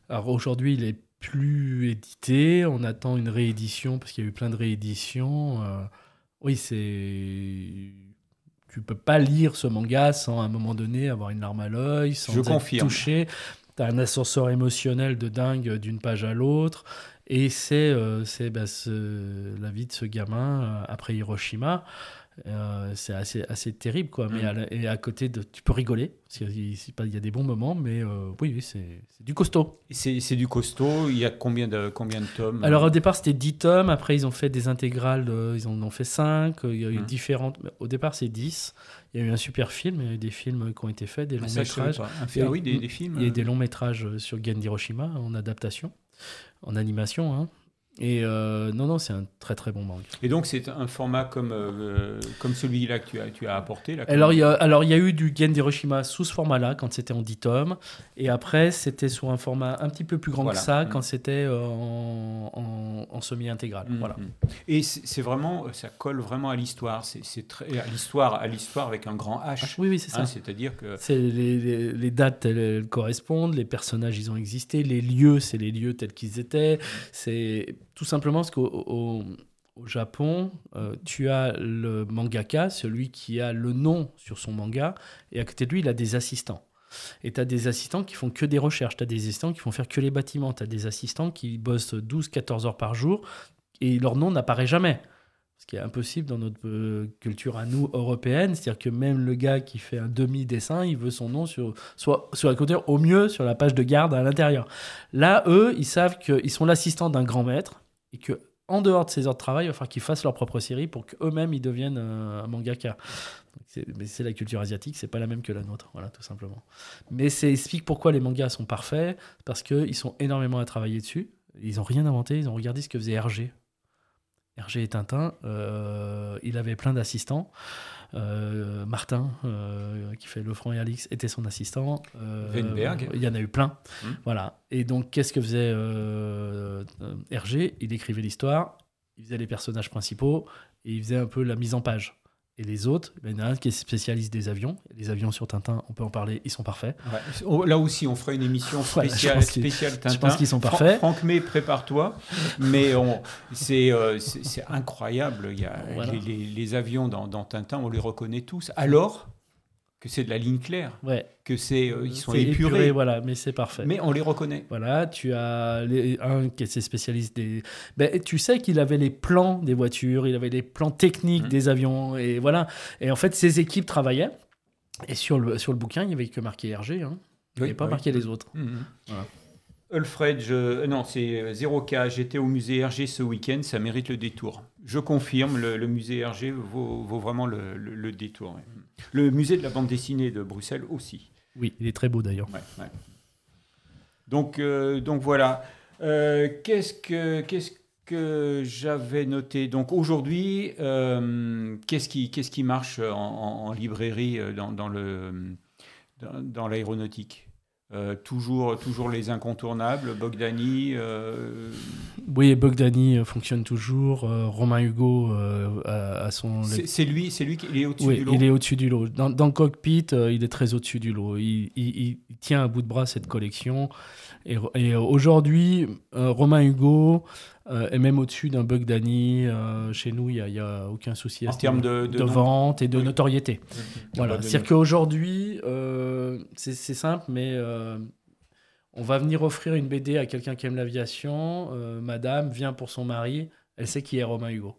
Alors aujourd'hui, il est plus édité. On attend une réédition parce qu'il y a eu plein de rééditions. euh, Oui, c'est. Tu peux pas lire ce manga sans à un moment donné avoir une larme à l'œil, sans Je être confirme. touché. Tu as un ascenseur émotionnel de dingue d'une page à l'autre. Et c'est, euh, c'est bah, ce- la vie de ce gamin euh, après Hiroshima. Euh, c'est assez, assez terrible, quoi. Mais Mm. à la- et à côté de. Tu peux rigoler, parce qu'il y a- il y a des bons moments, mais euh, oui, oui, c'est du costaud. C'est du costaud. Il y a combien de, combien de tomes Alors au départ, c'était 10 tomes. Après, ils ont fait des intégrales. euh, ils en ont fait 5. Il y a eu Mm. différentes. Au départ, c'est 10. Il y a eu un super film. Il y a eu des films qui ont été faits, des longs Ah, métrages. ah oui, des, des films. Il y a eu euh, des longs métrages sur Gen Hiroshima en adaptation, en animation. hein. Et euh, non, non, c'est un très très bon manga. Et donc c'est un format comme, euh, comme celui-là que tu as, tu as apporté là, Alors il y a, alors il y a eu du Gen Hiroshima sous ce format-là quand c'était en 10 tomes, et après c'était sous un format un petit peu plus grand Voilà. que ça Mm. quand c'était euh, en, en, en semi-intégral. Mhm. Voilà. Et c'est vraiment, ça colle vraiment à l'histoire. C'est très à l'histoire, à l'histoire avec un grand H. Oui, oui, c'est ça. Hein, C'est-à-dire que C'est les, les- les dates, elles, elles correspondent, les personnages, ils ont existé, les lieux, c'est les lieux tels qu'ils étaient. C'est tout simplement parce qu'au au, Japon, euh, tu as le mangaka, celui qui a le nom sur son manga, et à côté de lui, il a des assistants. Et tu as des assistants qui font que des recherches, tu as des assistants qui font faire que les bâtiments, tu as des assistants qui bossent 12-14 heures par jour, et leur nom n'apparaît jamais. Ce qui est impossible dans notre euh, culture à nous, européenne. C'est-à-dire que même le gars qui fait un demi-dessin, il veut son nom sur, soit sur la côté, au mieux sur la page de garde à l'intérieur. Là, eux, ils savent qu'ils sont l'assistant d'un grand maître et que en dehors de ces heures de travail, il va falloir qu'ils fassent leur propre série pour qu'eux-mêmes ils deviennent euh, un mangaka. Donc, c'est- Mais c'est la culture asiatique, c'est pas la même que la nôtre, voilà, tout simplement. Mais ça explique pourquoi les mangas sont parfaits, parce qu'ils sont énormément à travailler dessus. Ils ont rien inventé, ils ont regardé ce que faisait Hergé. Hergé et Tintin, euh, il avait plein d'assistants. Euh, Martin, euh, qui fait Le Franc et Alix, était son assistant. Euh, Weinberg. Il y en a eu plein. Hmm. Voilà. Et donc, qu'est-ce que faisait euh, Hergé? Il écrivait l'histoire, il faisait les personnages principaux et il faisait un peu la mise en page. Et les autres, ben, il y en a un qui est spécialiste des avions. Les avions sur Tintin, on peut en parler, ils sont parfaits. ouais, oh, là aussi, on fera une émission Voilà, spéciale, spéciale Tintin. je pense qu'ils sont parfaits. Franck May, prépare-toi. Mais c'est euh, c'est incroyable. Il y a Voilà. les, les- les avions dans, dans Tintin, on les reconnaît tous. Alors que c'est de la ligne claire, Ouais. que c'est euh, ils sont épurés, voilà, mais c'est parfait. mais on les reconnaît. Voilà, tu as les- un qui est spécialiste des. Ben, tu sais qu'il avait les plans des voitures, il avait les plans techniques Mhm. des avions, et voilà. Et en fait, ces équipes travaillaient. Et sur le, sur le bouquin, il n'y avait que marqué Hergé. Hein. Il n'y avait pas oui. marqué les autres. Mhm. Voilà. Alfred, je... non, c'est euh, 0K. J'étais au musée Hergé ce week-end, ça mérite le détour. Je confirme, le, le musée Hergé vaut, vaut vraiment le, le- le détour. Le musée de la bande dessinée de Bruxelles aussi. Oui, il est très beau d'ailleurs. Ouais, ouais. Donc, euh, donc voilà. Euh, qu'est-ce que qu'est-ce que j'avais noté? Donc aujourd'hui, euh, qu'est-ce qui qu'est-ce qui marche en, en- en librairie dans, dans le dans, dans l'aéronautique? Euh, toujours toujours les incontournables, Bogdani. euh, Oui, Bogdani euh, fonctionne toujours. euh, Romain Hugo a, a son. c'est lui c'est lui qui il est au-dessus Oui, du lot. il est au-dessus du lot. Dans, dans le cockpit, il est très au-dessus du lot. Il, il- il- il tient à bout de bras cette collection. Et, et aujourd'hui, Romain Hugo euh, est même au-dessus d'un Bugdani. Euh, chez nous, il n'y a, aucun souci à En ce termes niveau. de- de de nombre. vente et de Oui. notoriété. Voilà. C'est-à-dire qu'aujourd'hui, euh, c'est simple, mais euh, on va venir offrir une BD à quelqu'un qui aime l'aviation. euh, madame vient pour son mari, elle sait qui est Romain Hugo.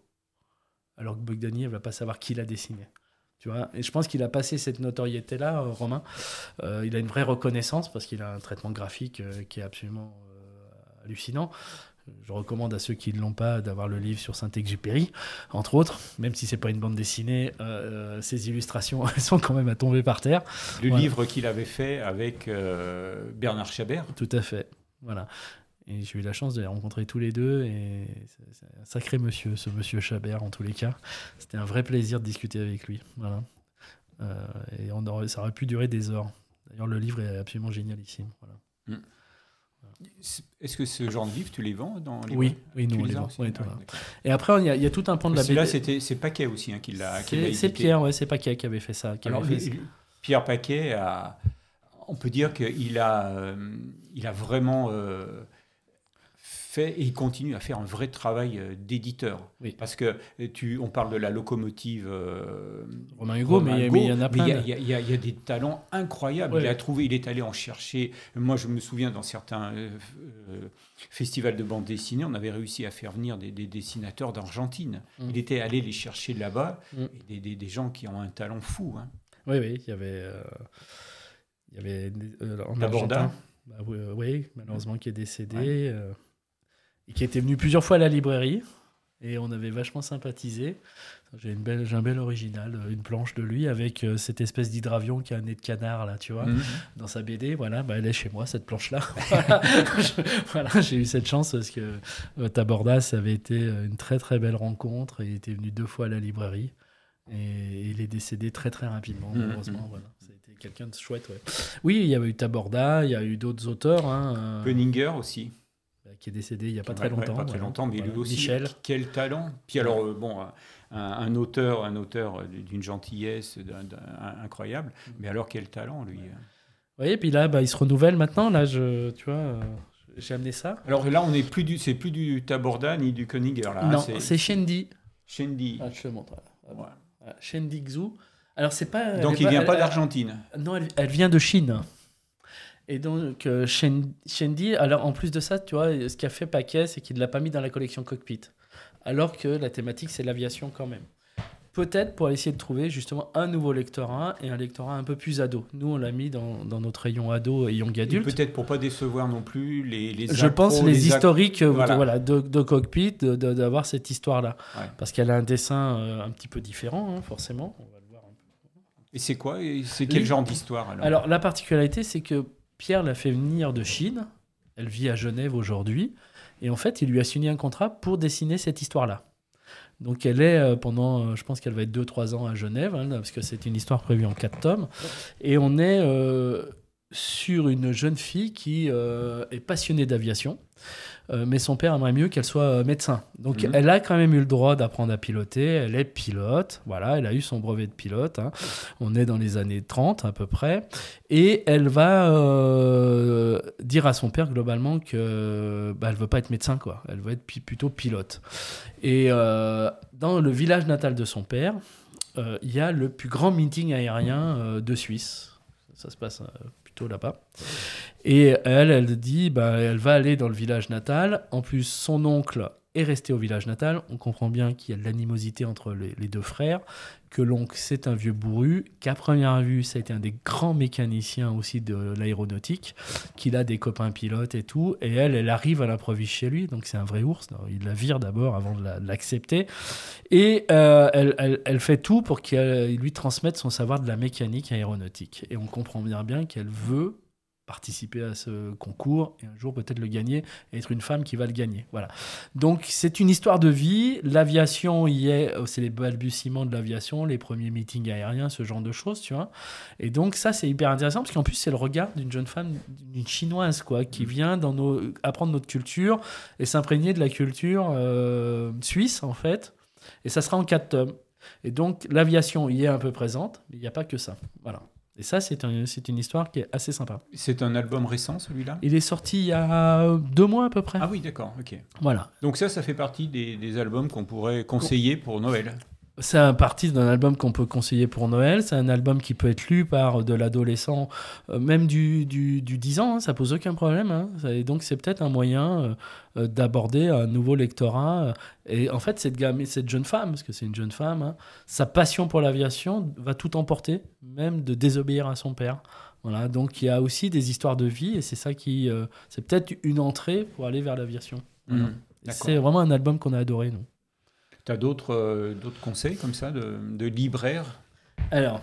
Alors que Bogdani, elle va pas savoir qui l'a dessiné. Tu vois? Et je pense qu'il a passé cette notoriété-là, euh, Romain. Euh, il a une vraie reconnaissance parce qu'il a un traitement graphique euh, qui est absolument euh, hallucinant. Je recommande à ceux qui ne l'ont pas d'avoir le livre sur Saint-Exupéry, entre autres, même si c'est pas une bande dessinée, euh, euh, ces illustrations elles sont quand même à tomber par terre. Le Voilà. livre qu'il avait fait avec euh, Bernard Chabert. Tout à fait. Voilà. Et j'ai eu la chance de les rencontrer tous les deux. Et c'est un sacré monsieur, ce monsieur Chabert, en tous les cas. C'était un vrai plaisir de discuter avec lui. Voilà. Euh, et on aurait- ça aurait pu durer des heures. D'ailleurs, le livre est absolument génialissime. Voilà. Est-ce que ce genre de livre, tu les vends dans les Oui, oui, nous, on les vend. Ah là. Et après, il y, a- il y a tout un pan de la BD. c'était c'est Paquet aussi hein, qui l'a C'est. Pierre, ouais, c'est Paquet qui avait fait ça. qui Alors, avait fait ça. Pierre Paquet a, on peut dire qu'il a, euh, il a vraiment euh, fait et il continue à faire un vrai travail euh, d'éditeur. Oui. Parce que euh, tu, on parle de la locomotive. euh, Romain Hugo, mais, Romain mais Hugo, il y en a plein. Il y a, y y des talents incroyables. Ouais. Il a trouvé, il est allé en chercher. Moi, je me souviens dans certains euh, festivals de bande dessinée, on avait réussi à faire venir des, des dessinateurs d'Argentine. Mm. Il était allé les chercher là-bas, Mm. des, des- des gens qui ont un talent fou. hein. Oui, oui, il y avait. euh, il y avait en. Argentin, bah, oui, malheureusement, qui est décédé. euh, et qui était venu plusieurs fois à la librairie. Et on avait vachement sympathisé. J'ai une belle, j'ai un bel original, une planche de lui avec euh, cette espèce d'hydravion qui a un nez de canard là, tu vois, Mhm. dans sa BD. Voilà, bah, elle est chez moi cette planche là. voilà, voilà, j'ai eu cette chance parce que euh, Tabordas avait été euh, une très très belle rencontre. Il était venu deux fois à la librairie et il est décédé très très rapidement. Mhm. Malheureusement, voilà, ça a été quelqu'un de chouette. ouais. Oui, il y avait eu Taborda, il y a eu d'autres auteurs. hein, euh, Penninger aussi. Qui est décédé il n'y a pas très longtemps. pas très voilà. longtemps, mais Voilà. lui aussi. Michel. Quel talent. Puis alors, euh, bon, un, un auteur, un auteur d'une gentillesse incroyable. Mais alors, quel talent, lui. Oui, et puis là, bah, il se renouvelle maintenant. Là, je, tu vois, euh, j'ai amené ça. Alors là, on n'est plus du, c'est plus du Taborda ni du Koeniger. Là, hein, non, c'est Shendi. Shendi. Ah, je te montre. Shendi Xu. Alors, c'est pas. Donc, il vient elle- pas d'Argentine. Non, elle, elle vient de Chine. Et donc, euh, Shen- Shendi, alors en plus de ça, tu vois, ce qu'a fait Paquet, c'est qu'il ne l'a pas mis dans la collection cockpit. Alors que la thématique, c'est l'aviation quand même. Peut-être pour essayer de trouver justement un nouveau lectorat et un lectorat un peu plus ado. Nous, on l'a mis dans, dans notre rayon ado et young adulte. Peut-être pour pas décevoir non plus les, les Je accros, pense les, historiques euh, voilà. de, voilà, de, de cockpit, d'avoir cette histoire-là. Ouais. Parce qu'elle a un dessin euh, un petit peu différent, hein, forcément. On va le voir un peu. Et c'est quoi C'est quel genre d'histoire alors, Alors, la particularité, c'est que Pierre l'a fait venir de Chine. Elle vit à Genève aujourd'hui. Et en fait, il lui a signé un contrat pour dessiner cette histoire-là. Donc, elle est euh, pendant, euh, je pense qu'elle va être 2-3 ans à Genève, hein, parce que c'est une histoire prévue en 4 tomes. Et on est euh, sur une jeune fille qui est passionnée d'aviation. Euh, mais son père aimerait mieux qu'elle soit euh, médecin. Donc Mhm. elle a quand même eu le droit d'apprendre à piloter. Elle est pilote. Voilà, elle a eu son brevet de pilote. hein. On est dans les années 30 à peu près. Et elle va euh, dire à son père globalement que bah, elle veut pas être médecin, quoi. Elle veut être pi- plutôt pilote. Et euh, dans le village natal de son père, il y a le plus grand meeting aérien de Suisse. Ça se passe là-bas. Et elle, elle dit, bah, elle va aller dans le village natal. En plus, son oncle est resté au village natal. On comprend bien qu'il y a de l'animosité entre les deux frères, que l'oncle, c'est un vieux bourru, qu'à première vue, ça a été un des grands mécaniciens aussi de l'aéronautique, qu'il a des copains pilotes et tout. Et elle, elle arrive à l'improviste chez lui, donc c'est un vrai ours. Il la vire d'abord avant de la- de l'accepter. Et euh, elle, elle- elle fait tout pour qu'il lui transmette son savoir de la mécanique aéronautique. Et on comprend bien bien qu'elle veut participer à ce concours et un jour peut-être le gagner et être une femme qui va le gagner. Voilà. Donc c'est une histoire de vie. L'aviation y est, euh, c'est les balbutiements de l'aviation, les premiers meetings aériens, ce genre de choses, tu vois. Et donc ça c'est hyper intéressant parce qu'en plus c'est le regard d'une jeune femme, d'une chinoise quoi, qui vient dans nos, apprendre notre culture et s'imprégner de la culture euh, suisse en fait. Et ça sera en quatre tomes. Et donc l'aviation y est un peu présente, mais il n'y a pas que ça. Voilà. Et ça, c'est un- c'est une histoire qui est assez sympa. C'est un album récent celui-là? Il est sorti il y a deux mois à peu près. Ah oui, d'accord, ok. Voilà. Donc ça, ça fait partie des, des albums qu'on pourrait conseiller pour Noël. C'est un parti d'un album qu'on peut conseiller pour Noël. C'est un album qui peut être lu par de l'adolescent, euh, même du, du, du 10 ans, hein, ça pose aucun problème. hein. Et donc c'est peut-être un moyen euh, euh, d'aborder un nouveau lectorat. euh. Et en fait, cette, gamme, cette jeune femme, parce que c'est une jeune femme, hein, sa passion pour l'aviation va tout emporter, même de désobéir à son père. Voilà, donc il y a aussi des histoires de vie et c'est ça qui, euh, c'est peut-être une entrée pour aller vers l'aviation. Voilà. D'accord. C'est vraiment un album qu'on a adoré, nous. Tu as d'autres euh, d'autres conseils comme ça de, de libraires Alors,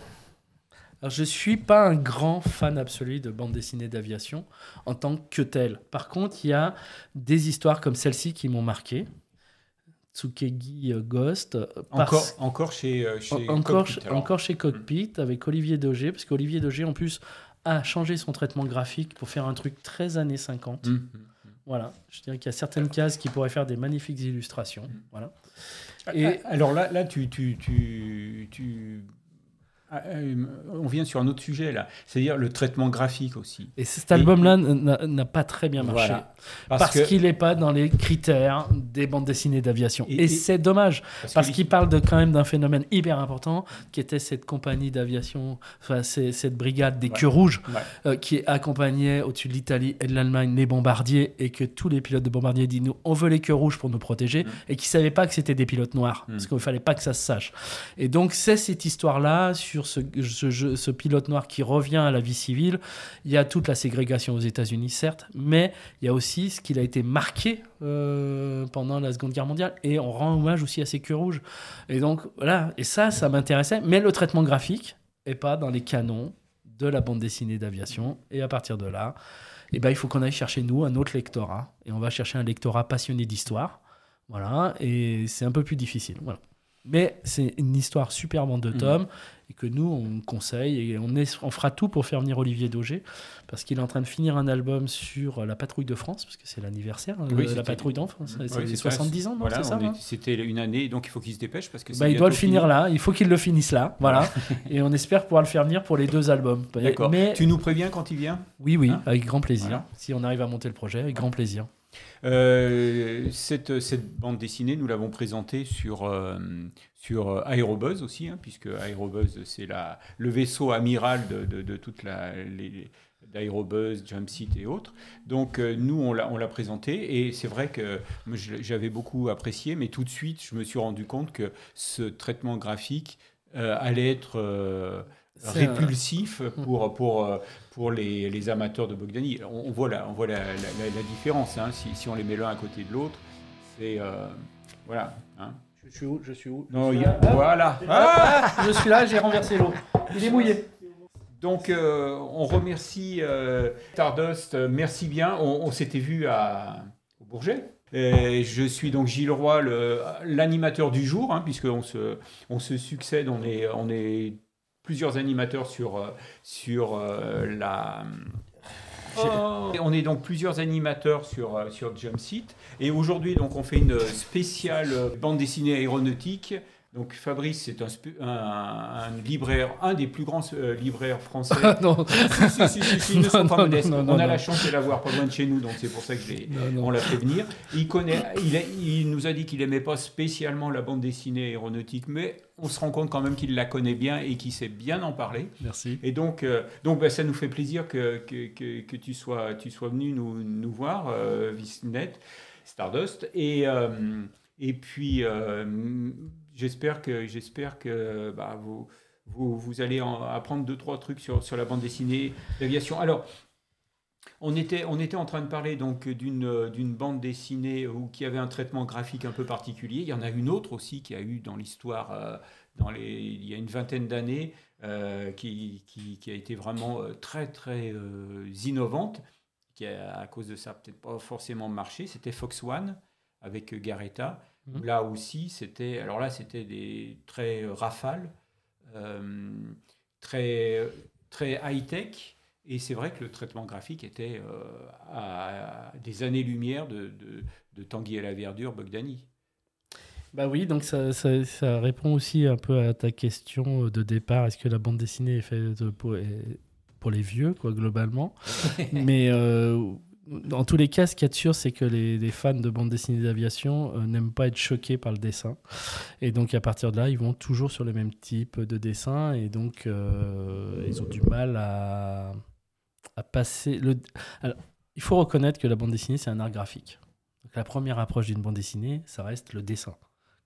alors, je suis pas un grand fan absolu de bande dessinée d'aviation en tant que tel. Par contre, il y a des histoires comme celle-ci qui m'ont marqué. Tsukegi euh, Ghost. euh, encore, encore chez, chez en- encore, Cockpit, chez- alors. encore chez Cockpit avec Olivier Daugé, parce qu'Olivier Daugé, en plus, a changé son traitement graphique pour faire un truc très années 50. Mhm. Voilà. Je dirais qu'il y a certaines cases qui pourraient faire des magnifiques illustrations. Voilà. Et alors là, là tu, tu, tu, tu- on vient sur un autre sujet là, c'est-à-dire le traitement graphique aussi. Et cet album-là n'a pas très bien marché. Voilà. Parce, qu'il n'est pas dans les critères des bandes dessinées d'aviation. Et- Et, et- c'est dommage, parce qu'il parle de, quand même d'un phénomène hyper important, qui était cette compagnie d'aviation, enfin cette brigade des Ouais. queues rouges, Ouais. euh, qui accompagnait au-dessus de l'Italie et de l'Allemagne les bombardiers, et que tous les pilotes de bombardiers disent nous, on veut les queues rouges pour nous protéger, Mm. et qui ne savaient pas que c'était des pilotes noirs, Mm. parce qu'il ne fallait pas que ça se sache. Et donc c'est cette histoire-là sur ce, ce, ce, pilote noir qui revient à la vie civile. Il y a toute la ségrégation aux États-Unis, certes, mais il y a aussi ce qu'il a été marqué euh, pendant la Seconde Guerre mondiale. Et on rend hommage aussi à ces queues rouges. Et donc, voilà. Et ça, ça m'intéressait. Mais le traitement graphique est pas dans les canons de la bande dessinée d'aviation. Et à partir de là, eh ben, il faut qu'on aille chercher, nous, un autre lectorat. Et on va chercher un lectorat passionné d'histoire. Voilà. Et c'est un peu plus difficile. Voilà. Mais c'est une histoire superbe en deux mmh. Et que nous, on conseille et on, est, on fera tout pour faire venir Olivier Daugé parce qu'il est en train de finir un album sur la patrouille de France parce que c'est l'anniversaire de hein, la patrouille d'enfance. C'est 70 ans, voilà, c'est ça hein C'était une année, donc il faut qu'il se dépêche parce que bah, il doit le finir là, il faut qu'il le finisse là, voilà. et on espère pouvoir le faire venir pour les deux albums. D'accord. Mais... Tu nous préviens quand il vient? Oui, oui, hein? avec grand plaisir. Si on arrive à monter le projet, avec grand plaisir. Euh, cette, cette, bande dessinée, nous l'avons présentée sur, euh, sur Aérobuzz aussi, hein, puisque Aérobuzz, c'est le vaisseau amiral de, de, de toute la. Les, d'Aérobuzz, Jumpseat et autres. Donc euh, nous, on l'a présenté et c'est vrai que j'avais beaucoup apprécié, mais tout de suite, je me suis rendu compte que ce traitement graphique allait être répulsif pour, pour, pour les, les, amateurs de Bogdani. On, voit la, on voit la, la, différence hein. si, si, on les met l'un à côté de l'autre. C'est. Euh, voilà. Hein. Je suis où Je suis où? Non, Voilà. Ah je suis là, j'ai renversé l'eau. Il est mouillé. Donc, euh, on remercie euh, Stardust. Merci bien. On, s'était vu à, au Bourget. Et je suis donc Gilles Roy, l'animateur du jour, hein, puisqu'on se, on se succède. On est, on est plusieurs animateurs sur, euh, sur euh, la... Oh. On est donc plusieurs animateurs sur, euh, sur Jumpseat. Et aujourd'hui, donc, on fait une spéciale bande dessinée aéronautique donc Fabrice, c'est un, un, libraire, un des plus grands euh, libraires français. Ah, non. Si, si, si, si, ils ne sont pas modestes. on a la chance de l'avoir pas loin de chez nous, donc c'est pour ça que on l'a fait venir. Il, connaît, il, il nous a dit qu'il n'aimait pas spécialement la bande dessinée aéronautique, mais on se rend compte quand même qu'il la connaît bien et qu'il sait bien en parler. Merci. Et donc, euh, donc bah, ça nous fait plaisir que, que, que, que, tu, sois, tu sois venu nous, nous voir, euh, Visnet, Stardust. Et, euh, et puis j'espère que, j'espère que bah, vous, vous, vous, allez en apprendre deux, trois trucs sur, sur la bande dessinée d'aviation. Alors, on était, on était en train de parler donc d'une, d'une bande dessinée où, qui avait un traitement graphique un peu particulier. Il y en a une autre aussi qui a eu dans l'histoire, euh, dans les, il y a une vingtaine d'années, euh, qui, qui, qui, a été vraiment euh, très, très innovante, qui a, à cause de ça, peut-être pas forcément marché. C'était Fox One avec Garetta. Mhm. Là aussi, c'était. Alors là, c'était des très rafales, euh, très, très high-tech. Et c'est vrai que le traitement graphique était euh, à, des années-lumière de, de, de, Tanguy à la verdure, Bogdani. Bah oui, donc ça, ça, répond aussi un peu à ta question de départ. Est-ce que la bande dessinée est faite pour, pour les vieux, quoi, globalement? Mais euh, dans tous les cas, ce qu'il y a de sûr, c'est que les, fans de bande dessinée d'aviation euh, n'aiment pas être choqués par le dessin. Et donc, à partir de là, ils vont toujours sur le même type de dessin. Et donc, euh, ils ont du mal à, il faut reconnaître que la bande dessinée, c'est un art graphique. La première approche d'une bande dessinée, ça reste le dessin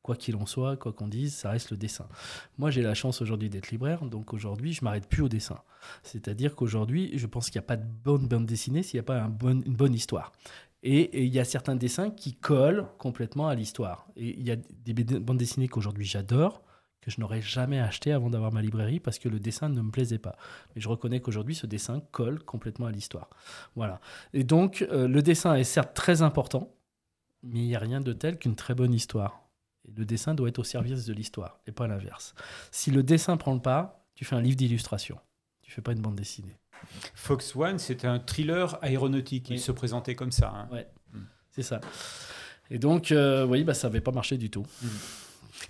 quoi qu'il en soit, quoi qu'on dise, ça reste le dessin. Moi, j'ai la chance aujourd'hui d'être libraire, donc aujourd'hui, je m'arrête plus au dessin. C'est-à-dire qu'aujourd'hui, je pense qu'il n'y a pas de bonne bande dessinée s'il n'y a pas une bonne histoire. Et il y a certains dessins qui collent complètement à l'histoire. Et il y a des bandes dessinées qu'aujourd'hui j'adore, que je n'aurais jamais acheté avant d'avoir ma librairie parce que le dessin ne me plaisait pas. Mais je reconnais qu'aujourd'hui, ce dessin colle complètement à l'histoire. Voilà. Et donc, euh, le dessin est certes très important, mais il n'y a rien de tel qu'une très bonne histoire le dessin doit être au service de l'histoire et pas l'inverse. Si le dessin prend le pas, tu fais un livre d'illustration. Tu fais pas une bande dessinée. Fox One, c'était un thriller aéronautique. Il se présentait comme ça. Hein. Ouais, mm. c'est ça. Et donc, euh, oui, bah, ça n'avait pas marché du tout. Mm.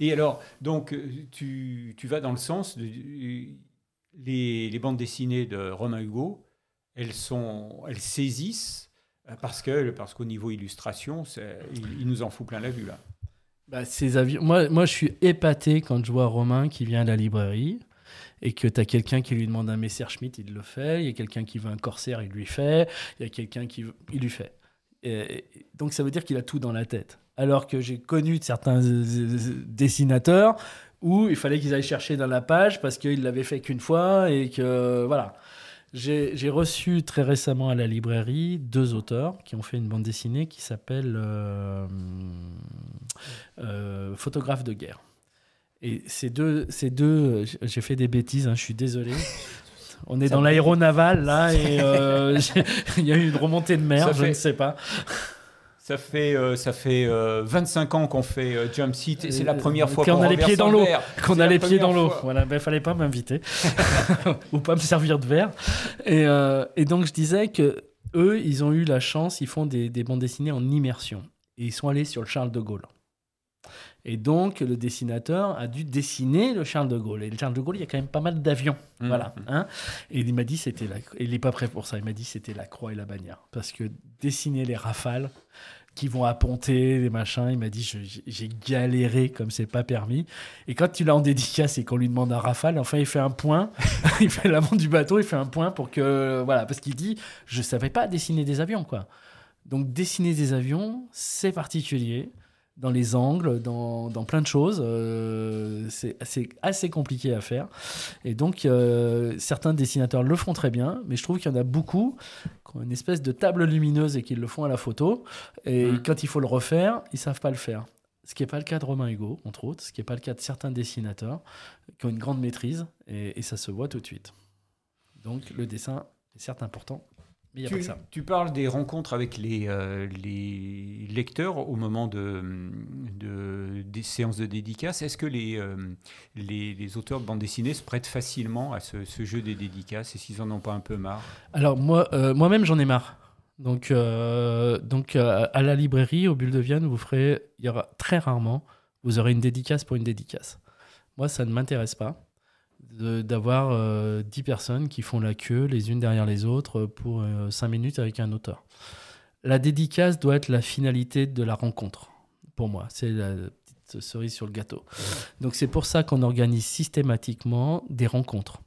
Et alors, donc, euh, tu, tu, vas dans le sens de les, les, bandes dessinées de Romain Hugo, elles, sont, elles saisissent euh, parce que parce qu'au niveau illustration, il, nous en fout plein la vue là. Bah, ces avions... moi, moi, je suis épaté quand je vois Romain qui vient à la librairie et que tu as quelqu'un qui lui demande un Messerschmitt, il le fait. Il y a quelqu'un qui veut un Corsair, il lui fait. Il y a quelqu'un qui veut... il lui fait. Donc ça veut dire qu'il a tout dans la tête. Alors que j'ai connu certains dessinateurs Ou il fallait qu'ils aillent chercher dans la page parce qu'ils l'avaient fait qu'une fois et que voilà. J'ai reçu très récemment à la librairie deux auteurs qui ont fait une bande dessinée qui s'appelle euh, euh, Photographe de guerre. Et ces deux, ces deux j'ai fait des bêtises, hein, je suis désolé. On est dans l'aéronaval là et euh, il y a eu une remontée de mer, je ne sais pas. Ça fait, euh, ça fait 25 euh, ans qu'on fait euh, Jump Seat et c'est la première fois qu'on a les pieds dans l'eau. Qu'on a les pieds dans l'eau. Voilà, ben, fallait pas m'inviter ou pas me servir de verre. Et, et, donc je disais que eux, ils ont eu la chance, ils font des, des bandes dessinées en immersion et ils sont allés sur le Charles de Gaulle. Et donc, le dessinateur a dû dessiner le Charles de Gaulle. Et le Charles de Gaulle, il y a quand même pas mal d'avions. Mmh. Voilà. Hein et il m'a dit, c'était la... il n'est pas prêt pour ça. Il m'a dit, c'était la croix et la bannière. Parce que dessiner les rafales qui vont apponter, les machins, il m'a dit, j'ai galéré comme c'est pas permis. Et quand tu l'as en dédicace et qu'on lui demande un rafale, enfin, il fait un point. il fait l'avant du bateau, il fait un point pour que. Voilà. Parce qu'il dit, je savais pas dessiner des avions, quoi. Donc, dessiner des avions, c'est particulier dans les angles, dans, dans plein de choses. Euh, c'est assez compliqué à faire. Et donc, euh, certains dessinateurs le font très bien, mais je trouve qu'il y en a beaucoup qui ont une espèce de table lumineuse et qui le font à la photo. Et mm. quand il faut le refaire, ils savent pas le faire. Ce qui n'est pas le cas de Romain Hugo, entre autres, ce qui n'est pas le cas de certains dessinateurs qui ont une grande maîtrise, et, et ça se voit tout de suite. Donc, le dessin est certes important, tu, parles des rencontres avec les, euh, les lecteurs au moment de, de, des séances de dédicaces. Est-ce que les, euh, les, les, auteurs de bande dessinée se prêtent facilement à ce, ce jeu des dédicaces et s'ils en ont pas un peu marre? Alors moi, euh, moi-même j'en ai marre. Donc, donc à la librairie, au Bulle de Vienne, vous ferez, il y aura très rarement, vous aurez une dédicace pour une dédicace. Moi, ça ne m'intéresse pas d'avoir euh, 10 personnes qui font la queue les unes derrière les autres pour 5 euh, minutes avec un auteur. La dédicace doit être la finalité de la rencontre, pour moi. C'est la petite cerise sur le gâteau. Donc c'est pour ça qu'on organise systématiquement des rencontres.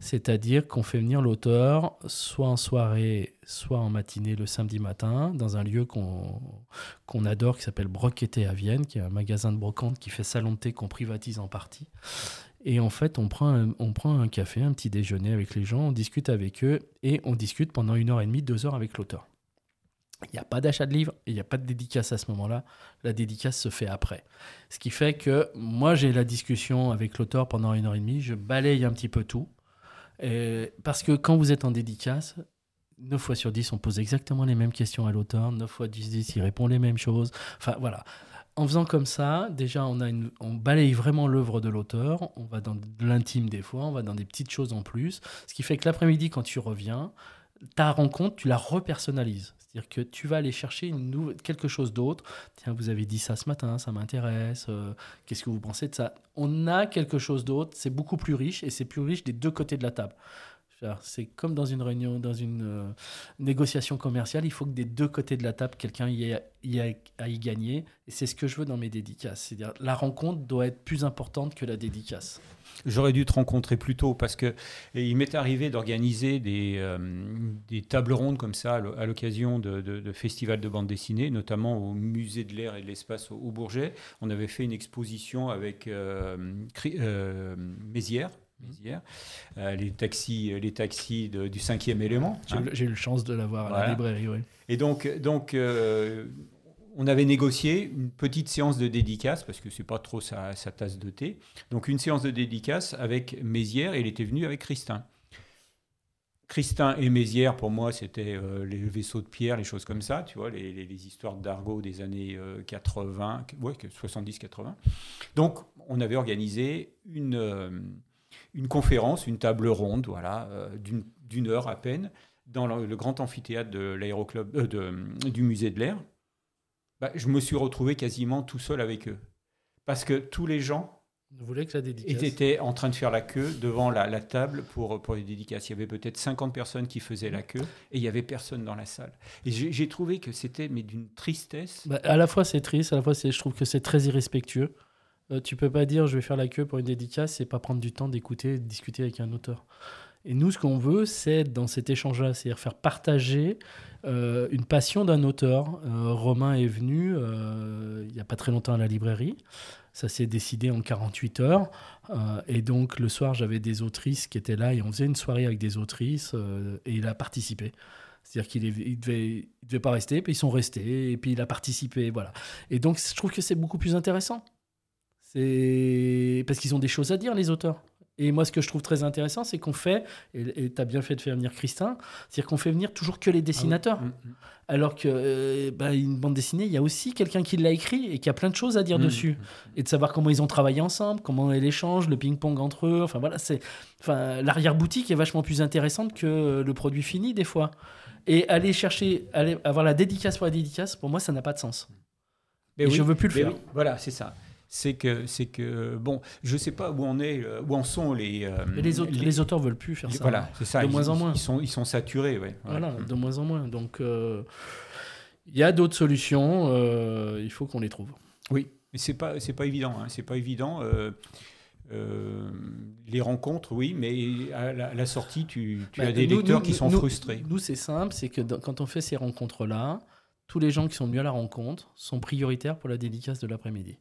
C'est-à-dire qu'on fait venir l'auteur soit en soirée, soit en matinée le samedi matin, dans un lieu qu'on adore qui s'appelle Broqueté à Vienne, qui est un magasin de brocante qui fait salon de thé qu'on privatise en partie. Et en fait, on prend, un, on prend un café, un petit déjeuner avec les gens, on discute avec eux et on discute pendant une heure et demie, deux heures avec l'auteur. Il n'y a pas d'achat de livre, il n'y a pas de dédicace à ce moment-là. La dédicace se fait après. Ce qui fait que moi, j'ai la discussion avec l'auteur pendant une heure et demie, je balaye un petit peu tout. parce que quand vous êtes en dédicace, 9 fois sur 10, on pose exactement les mêmes questions à l'auteur. 9 fois 10, il répond les mêmes choses. Enfin, voilà en faisant comme ça, déjà, on, balaye vraiment l'œuvre de l'auteur, on va dans l'intime des fois, on va dans des petites choses en plus, ce qui fait que l'après-midi, quand tu reviens, ta rencontre, tu la repersonnalises. C'est-à-dire que tu vas aller chercher quelque chose d'autre. Tiens, vous avez dit ça ce matin, ça m'intéresse. Euh, qu'est-ce que vous pensez de ça? On a quelque chose d'autre, c'est beaucoup plus riche et c'est plus riche des deux côtés de la table. C'est comme dans une réunion, dans une euh, négociation commerciale, il faut que des deux côtés de la table, quelqu'un y, ait, y, gagné. Et c'est ce que je veux dans mes dédicaces. C'est-à-dire la rencontre doit être plus importante que la dédicace. J'aurais dû te rencontrer plus tôt parce que il m'est arrivé d'organiser des, euh, des, tables rondes comme ça à l'occasion de, festivals de bande dessinée, notamment au musée de l'air et de l'espace au, Bourget. On avait fait une exposition avec euh, Mézières, euh, les taxis, les taxis du cinquième élément. J'ai eu la chance de l'avoir à la librairie, oui. Et donc, donc euh, on avait négocié une petite séance de dédicace, parce que c'est pas trop sa, tasse de thé. Donc une séance de dédicace avec Mézières, et il était venu avec Christin. Christin et Mézières, pour moi, c'était euh, les vaisseaux de pierre, les choses comme ça, tu vois, les, les, histoires d'argot des années 80, ouais, 70-80. Donc, on avait organisé une, une conférence, une table ronde, voilà, euh, d'une heure à peine, dans le, grand amphithéâtre de l'aéroclub, euh, du musée de l'air. Bah, je me suis retrouvé quasiment tout seul avec eux, parce que tous les gens voulaient que ça dédicace. étaient en train de faire la queue devant la, table pour, pour les dédicaces. Il y avait peut-être 50 personnes qui faisaient la queue et il y avait personne dans la salle. Et j'ai trouvé que c'était mais d'une tristesse. Bah, à la fois c'est triste, à la fois je trouve que c'est très irrespectueux. Euh, tu peux pas dire je vais faire la queue pour une dédicace et pas prendre du temps d'écouter, de discuter avec un auteur. Et nous, ce qu'on veut, c'est dans cet échange-là, c'est-à-dire faire partager euh, une passion d'un auteur. Euh, Romain est venu euh, il n'y a pas très longtemps à la librairie. Ça s'est décidé en 48 heures. et donc, le soir, j'avais des autrices qui étaient là et on faisait une soirée avec des autrices et il a participé. C'est-à-dire qu'il ne devait, devait pas rester, puis ils sont restés, et puis il a participé, voilà. Et donc, je trouve que c'est beaucoup plus intéressant. C'est parce qu'ils ont des choses à dire, les auteurs. Et moi, ce que je trouve très intéressant, c'est qu'on fait, et tu as bien fait de faire venir Christin, c'est-à-dire qu'on fait venir toujours que les dessinateurs. Ah mm, mm. Alors que euh, bah, une bande dessinée, il y a aussi quelqu'un qui l'a écrit et qui a plein de choses à dire mm, dessus. Et de savoir comment ils ont travaillé ensemble, comment ils échangent, le ping-pong entre eux. Enfin voilà, c'est, enfin, l'arrière-boutique est vachement plus intéressante que le produit fini des fois. Et aller chercher, aller avoir la dédicace pour la dédicace, pour moi, ça n'a pas de sens. Mais et je veux plus le faire. Voilà, c'est ça c'est que c'est que bon, je sais pas où on est, euh, où en sont les. Euh, les, les, auteurs veulent plus faire ça. Voilà, c'est ça. De moins en moins. Ils sont ils sont saturés, ouais. Voilà, de moins en moins. Donc euh, il y a d'autres solutions. il faut qu'on les trouve. Oui, mais c'est pas c'est pas évident. Hein, c'est pas évident. les rencontres, oui, mais à la, sortie, tu, tu bah, as des lecteurs qui sont frustrés. Nous, c'est simple, c'est que quand on fait ces rencontres-là, tous les gens qui sont venus à la rencontre sont prioritaires pour la dédicace de l'après-midi.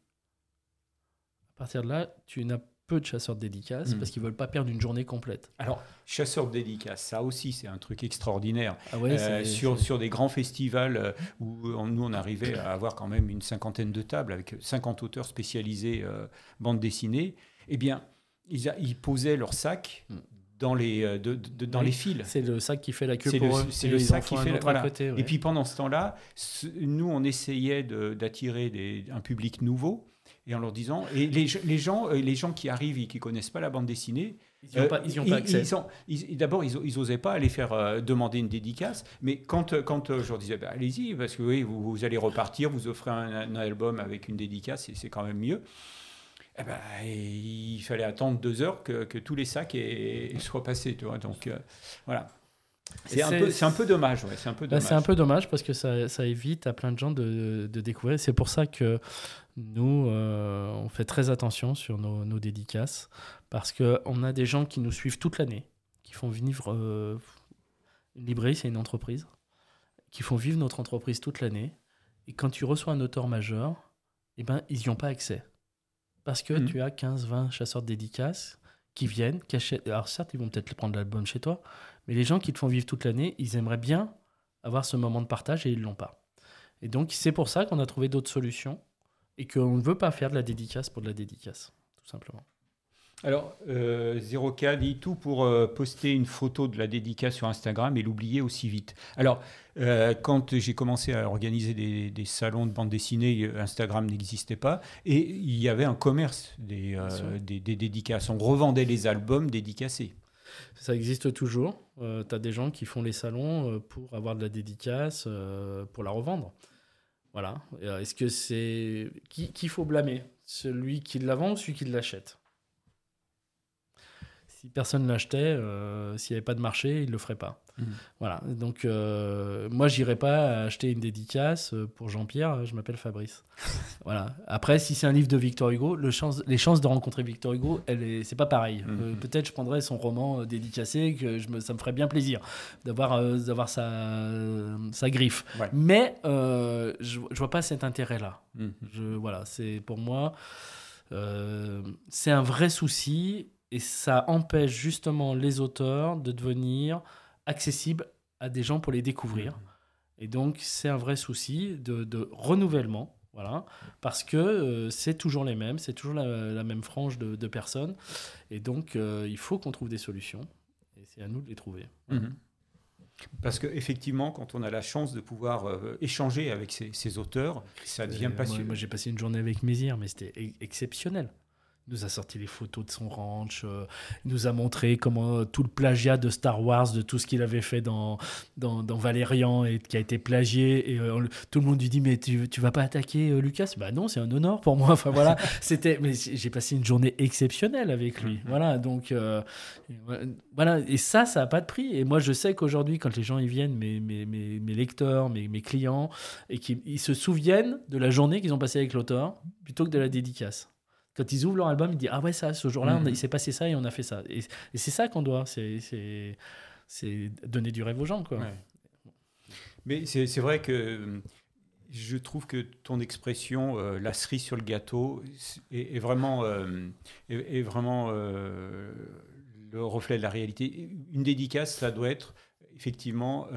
À partir de là, tu n'as peu de chasseurs de dédicaces hmm. parce qu'ils veulent pas perdre une journée complète. Alors, chasseurs de dédicaces, ça aussi, c'est un truc extraordinaire. Ah euh, sur, sur des grands festivals euh, où nous, on arrivait à avoir quand même une cinquantaine de tables avec 50 auteurs spécialisés euh, bande dessinée, eh bien, ils, ils posaient leur sac hmm. dans les, dans les fils. C'est le sac qui fait la queue pour eux. C'est le sac qui fait la côté. Et puis pendant ce temps-là, nous, on essayait d'attirer un public nouveau et en leur disant et les, les, gens euh, les gens qui arrivent et qui connaissent pas la bande dessinée ils n'ont pas, ils ont pas accès. D'abord, ils, ils osaient pas aller faire euh, demander une dédicace, mais quand, quand euh, je leur disais, bah, allez-y, parce que oui, vous, allez repartir, vous offrez un, album avec une dédicace, et c'est quand même mieux. Eh ben, il fallait attendre deux heures que, que tous les sacs soient passés, tu vois. Donc voilà. C'est un, peu, un peu dommage, ouais, c'est un peu bah, dommage. c'est un peu dommage parce que ça, ça, évite à plein de gens de, de découvrir. C'est pour ça que nous, euh, on fait très attention sur nos, nos dédicaces parce qu'on a des gens qui nous suivent toute l'année, qui font vivre. Euh, une librairie, c'est une entreprise, qui font vivre notre entreprise toute l'année. Et quand tu reçois un auteur majeur, eh ben, ils n'y ont pas accès. Parce que mmh. tu as 15, 20 chasseurs de dédicaces qui viennent, qui achètent. Alors certes, ils vont peut-être prendre l'album chez toi, mais les gens qui te font vivre toute l'année, ils aimeraient bien avoir ce moment de partage et ils ne l'ont pas. Et donc, c'est pour ça qu'on a trouvé d'autres solutions et qu'on ne veut pas faire de la dédicace pour de la dédicace, tout simplement. Alors, euh, 0K dit tout pour euh, poster une photo de la dédicace sur Instagram et l'oublier aussi vite. Alors, euh, quand j'ai commencé à organiser des, salons de bande dessinée, Instagram n'existait pas et il y avait un commerce des, euh, des, des, dédicaces. On revendait les albums dédicacés. Ça existe toujours. tu as des gens qui font les salons pour avoir de la dédicace, pour la revendre. Voilà. Euh, est-ce que c'est. Qui qu'il faut blâmer? Celui qui la vend ou celui qui l'achète? Si personne l'achetait, euh, s'il n'y avait pas de marché, il ne le ferait pas. Mmh. Voilà. Donc, euh, moi, j'irai pas acheter une dédicace pour Jean-Pierre. Je m'appelle Fabrice. voilà. Après, si c'est un livre de Victor Hugo, le chance, les chances de rencontrer Victor Hugo, elle est, c'est pas pareil. Mmh. Euh, peut-être je prendrais son roman euh, dédicacé, que je me, ça me ferait bien plaisir d'avoir, euh, d'avoir sa, sa griffe. Mais je, je vois pas cet intérêt-là. Mmh. Je, voilà. C'est pour moi, c'est un vrai souci et ça empêche justement les auteurs de devenir accessible à des gens pour les découvrir. Et donc, c'est un vrai souci de, renouvellement. Voilà, parce que euh, c'est toujours les mêmes, c'est toujours la, même frange de, personnes. Et donc, euh, il faut qu'on trouve des solutions. Et c'est à nous de les trouver. Mhm. Parce qu'effectivement, quand on a la chance de pouvoir euh, échanger avec ces, auteurs, ça devient passionnant. Moi, j'ai passé une journée avec Mézir, mais c'était exceptionnel. Il nous a sorti les photos de son ranch, euh, il nous a montré comment euh, tout le plagiat de Star Wars, de tout ce qu'il avait fait dans, dans, dans, Valérian et qui a été plagié. Et euh, tout le monde lui dit Mais tu, tu vas pas attaquer Lucas? Bah non, c'est un honneur pour moi. Enfin voilà, c'était. Mais j'ai passé une journée exceptionnelle avec lui. Mm-hmm. Voilà, donc. voilà, et ça, ça n'a pas de prix. Et moi, je sais qu'aujourd'hui, quand les gens y viennent, mes, mes, mes, mes lecteurs, mes, mes clients, et qu'ils se souviennent de la journée qu'ils ont passée avec l'auteur plutôt que de la dédicace. Quand ils ouvrent leur album, ils disent Ah ouais, ça, ce jour-là, Mhm. il s'est passé ça et on a fait ça. Et, et c'est ça qu'on doit. C'est- donner du rêve aux gens, quoi. Ouais. Mais c'est vrai que je trouve que ton expression, euh, la cerise sur le gâteau, est, est vraiment, euh, est, est vraiment euh, le reflet de la réalité. Une dédicace, ça doit être effectivement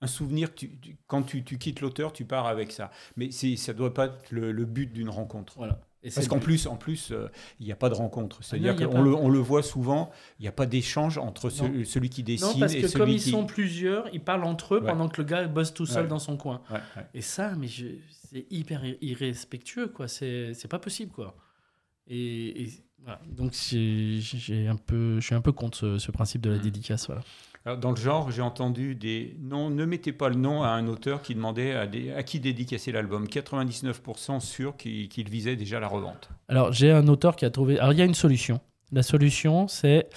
un souvenir. Tu- tu- quand tu, tu quittes l'auteur, tu pars avec ça. Mais ça ne doit pas être le, le but d'une rencontre. Voilà. Et Parce qu'en plus, en plus, euh, il n'y a pas de rencontre. C'est-à-dire qu'on le, on le voit souvent, il n'y a pas d'échange entre ce- celui qui dessine Non, parce et que celui comme ils qui... sont plusieurs, ils parlent entre eux Ouais. pendant que le gars bosse tout seul Ouais. dans son coin. Ouais. Et ça, mais c'est hyper ir- irrespectueux, quoi. C'est c'est pas possible, quoi. Et, et voilà. donc j'ai j'ai un peu, je suis un peu contre ce, ce principe de la Mm. dédicace, voilà. Dans le genre, j'ai entendu des non, ne mettez pas le nom à un auteur qui demandait à, qui dédicacer l'album. 99% sûr qu'il visait déjà la revente. Alors j'ai un auteur qui a trouvé. Alors il y a une solution. La solution, c'est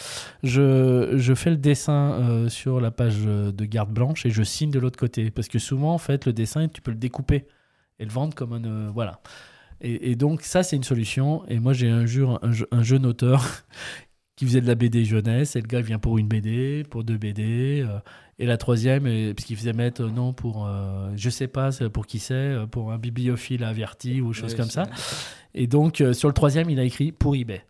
je, je fais le dessin euh, sur la page de garde blanche et je signe de l'autre côté. Parce que souvent, en fait, le dessin, tu peux le découper et le vendre comme un. euh, voilà. Et, donc, ça, c'est une solution. Et moi, j'ai un jeune auteur qui faisait de la BD jeunesse. Et le gars vient pour une BD, pour deux BD. euh, et la troisième, et- parce qu'il faisait mettre euh, non pour. euh, je sais pas pour qui c'est, euh, pour un bibliophile averti ou choses Ouais, comme ça. Et donc, euh, sur le troisième, il a écrit pour eBay.